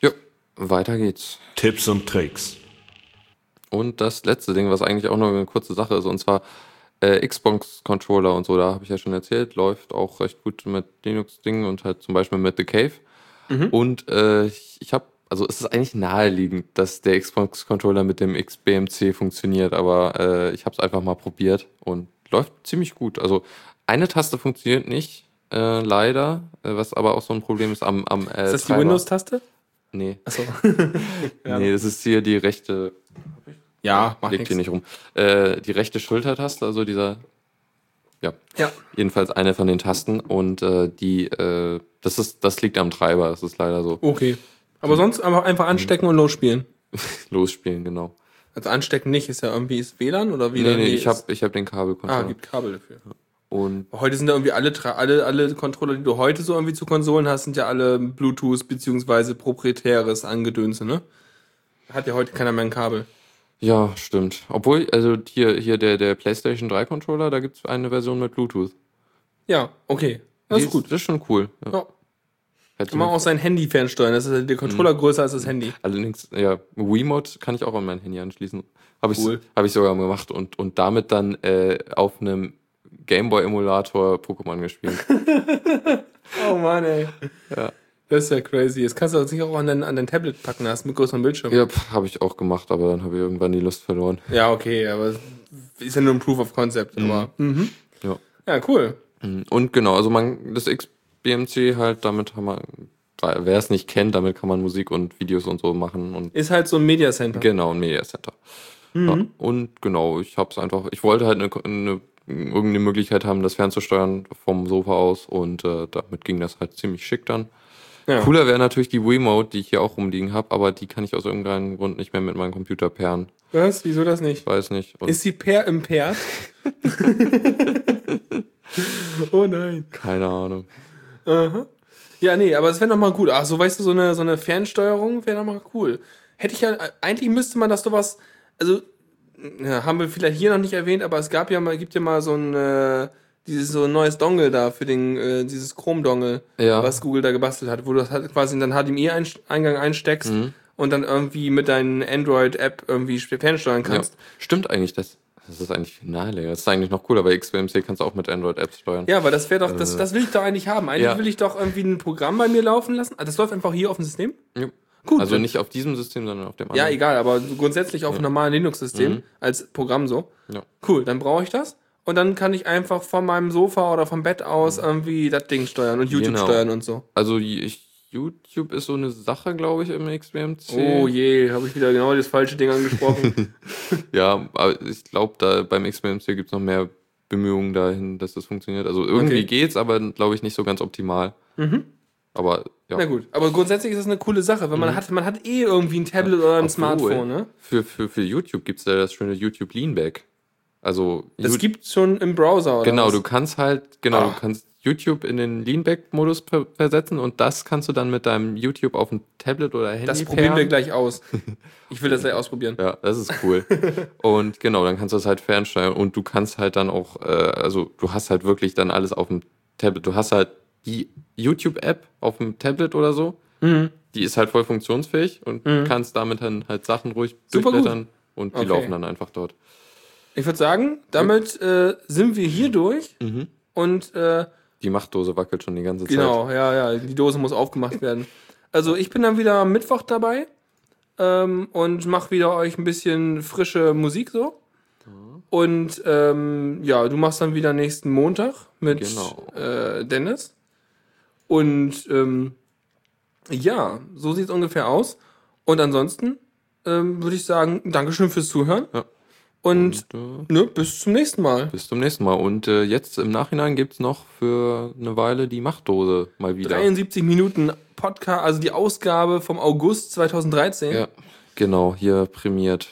B: Ja, weiter geht's.
A: Tipps und Tricks.
B: Und das letzte Ding, was eigentlich auch nur eine kurze Sache ist, und zwar äh, Xbox-Controller und so, da habe ich ja schon erzählt, läuft auch recht gut mit Linux-Dingen und halt zum Beispiel mit The Cave. Und äh, ich, ich habe, also es ist eigentlich naheliegend, dass der Xbox-Controller mit dem XBMC funktioniert, aber äh, ich habe es einfach mal probiert und läuft ziemlich gut. Also eine Taste funktioniert nicht, äh, leider, äh, was aber auch so ein Problem ist am, am äh,
C: Ist das die
B: Treiber.
C: Windows-Taste?
B: Nee.
C: Achso.
B: Nee, das ist hier die rechte
C: ja, mach
B: Legt hier
C: nichts.
B: nicht rum. Äh, die rechte Schultertaste, also dieser, ja,
C: Ja.
B: jedenfalls eine von den Tasten und äh, die, äh, das ist, das liegt am Treiber, das ist leider so.
C: Okay. Aber sonst einfach, einfach anstecken und losspielen.
B: Losspielen, genau.
C: Also anstecken nicht, ist ja irgendwie ist WLAN oder wie?
B: Nee, nee, ich habe ich hab den
C: Ah,
B: Kabelcontroller.
C: gibt Kabel dafür.
B: und
C: Heute sind ja irgendwie alle, alle, alle Controller, die du heute so irgendwie zu Konsolen hast, sind ja alle Bluetooth beziehungsweise proprietäres Angedönse, ne? Hat ja heute keiner mehr ein Kabel.
B: ja, stimmt. Obwohl, also hier, hier der, der PlayStation 3 Controller, da gibt's eine Version mit Bluetooth.
C: Ja, okay. Das
B: Die
C: ist gut.
B: Das ist schon cool. Ja.
C: Ja.
B: Hätte
C: Kann man
B: mir-
C: auch sein Handy fernsteuern. Das ist halt der Controller größer als das Handy.
B: Allerdings, ja, Wiimote kann ich auch an mein Handy anschließen. Habe ich,
C: Cool.
B: hab ich sogar gemacht und, und damit dann äh, auf einem Gameboy-Emulator Pokémon gespielt.
C: Oh Mann, ey.
B: Ja.
C: Das ist ja crazy. Jetzt kannst du das sicher auch an dein, an dein Tablet packen, hast du mit größerem Bildschirm.
B: ja, habe ich auch gemacht, aber dann habe ich irgendwann die Lust verloren.
C: Ja, okay, aber ist ja nur ein Proof of Concept. Aber, mhm.
B: Ja.
C: ja, cool.
B: Und genau, also man, das XBMC halt, damit haben wir, wer es nicht kennt, damit kann man Musik und Videos und so machen und
C: Ist halt so ein Media Center.
B: genau, ein Media Center. Ja, und genau, ich habe es einfach, ich wollte halt eine, eine, irgendeine Möglichkeit haben, das fernzusteuern vom Sofa aus und äh, damit ging das halt ziemlich schick dann.
C: Ja.
B: Cooler wäre natürlich die Wiimote, die ich hier auch rumliegen habe, aber die kann ich aus irgendeinem Grund nicht mehr mit meinem Computer pairen.
C: Was? Wieso das nicht?
B: Weiß nicht. Und
C: Ist sie per impaired? oh nein.
B: keine Ahnung.
C: Aha. Ja, nee, aber es wäre nochmal gut. Ach, so weißt du, so eine, so eine Fernsteuerung wäre nochmal cool. Hätte ich ja, eigentlich müsste man das sowas, also, ja, haben wir vielleicht hier noch nicht erwähnt, aber es gab ja mal, gibt ja mal so ein, äh, dieses so ein neues Dongle da für den, äh, dieses Chrome-Dongle,
B: Ja.
C: was Google da gebastelt hat, wo du das halt quasi in deinen HDMI-Eingang einsteckst
B: Mhm.
C: und dann irgendwie mit deinen Android-App irgendwie fernsteuern
B: Ja.
C: kannst.
B: Stimmt eigentlich das. Das ist eigentlich finale. Das ist eigentlich noch cooler, weil XBMC kannst du auch mit Android-Apps steuern.
C: Ja, aber das wäre doch, das, das will ich doch eigentlich haben. Eigentlich
B: Äh. Ja.
C: will ich doch irgendwie ein Programm bei mir laufen lassen. Ah, Das läuft einfach hier auf dem System?
B: Ja.
C: Gut.
B: Also nicht auf diesem System, sondern auf dem
C: Ja,
B: anderen.
C: egal, aber grundsätzlich auf einem normalen Linux-System als Programm so.
B: Ja.
C: Cool, dann brauche ich das. Und dann kann ich einfach von meinem Sofa oder vom Bett aus irgendwie das Ding steuern und YouTube
B: Genau.
C: steuern und so.
B: Also ich, YouTube ist so eine Sache, glaube ich, im XBMC.
C: Oh je, habe ich wieder genau das falsche Ding angesprochen.
B: Ja, aber ich glaube, da beim XBMC gibt es noch mehr Bemühungen dahin, dass das funktioniert. Also irgendwie
C: Okay.
B: geht's, aber glaube ich nicht so ganz optimal. Aber ja.
C: Na gut, aber grundsätzlich ist das eine coole Sache, weil man hat man hat eh irgendwie ein Tablet oder ein
B: Obwohl,
C: Smartphone, ne?
B: Für, für, für YouTube gibt es da das schöne YouTube Leanback. Also
C: Das
B: Ju-
C: gibt's schon im Browser oder
B: Genau,
C: was?
B: du kannst halt, genau,
C: Ah.
B: du kannst YouTube in den Leanback-Modus ver versetzen und das kannst du dann mit deinem YouTube auf ein Tablet oder Handy
C: Das probieren wir
B: pairen.
C: gleich aus. Ich will das gleich ausprobieren.
B: Ja, das ist cool. und genau, dann kannst du das halt fernsteuern und du kannst halt dann auch, äh, also du hast halt wirklich dann alles auf dem Tablet. Du hast halt die YouTube-App auf dem Tablet oder so.
C: Mhm.
B: Die ist halt voll funktionsfähig und kannst damit dann halt Sachen ruhig
C: Super gut.
B: durchblättern und die
C: Okay.
B: laufen dann einfach dort.
C: Ich würde sagen, damit äh, sind wir hier durch
B: Mhm.
C: und äh,
B: Die Machtdose wackelt schon die ganze Zeit.
C: Genau, ja, ja, die Dose muss aufgemacht werden. Also ich bin dann wieder am Mittwoch dabei ähm, und mache wieder euch ein bisschen frische Musik so. Und ähm, ja, du machst dann wieder nächsten Montag mit
B: Genau.
C: äh, Dennis. Und ähm, Ja, so sieht es ungefähr aus. Und ansonsten ähm, würde ich sagen, Dankeschön fürs Zuhören.
B: Ja.
C: Und,
B: Und, äh,
C: ne, bis zum nächsten Mal.
B: bis zum nächsten Mal. Und äh, jetzt im Nachhinein gibt's noch für eine Weile die Machtdose mal wieder.
C: 73 Minuten Podcast, also die Ausgabe vom August 2013.
B: Ja, genau, hier prämiert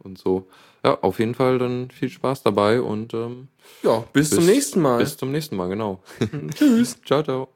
B: und so. Ja, auf jeden Fall dann viel Spaß dabei und ähm,
C: Ja, bis, zum nächsten Mal.
B: Bis zum nächsten Mal, genau.
C: Tschüss.
B: ciao, ciao.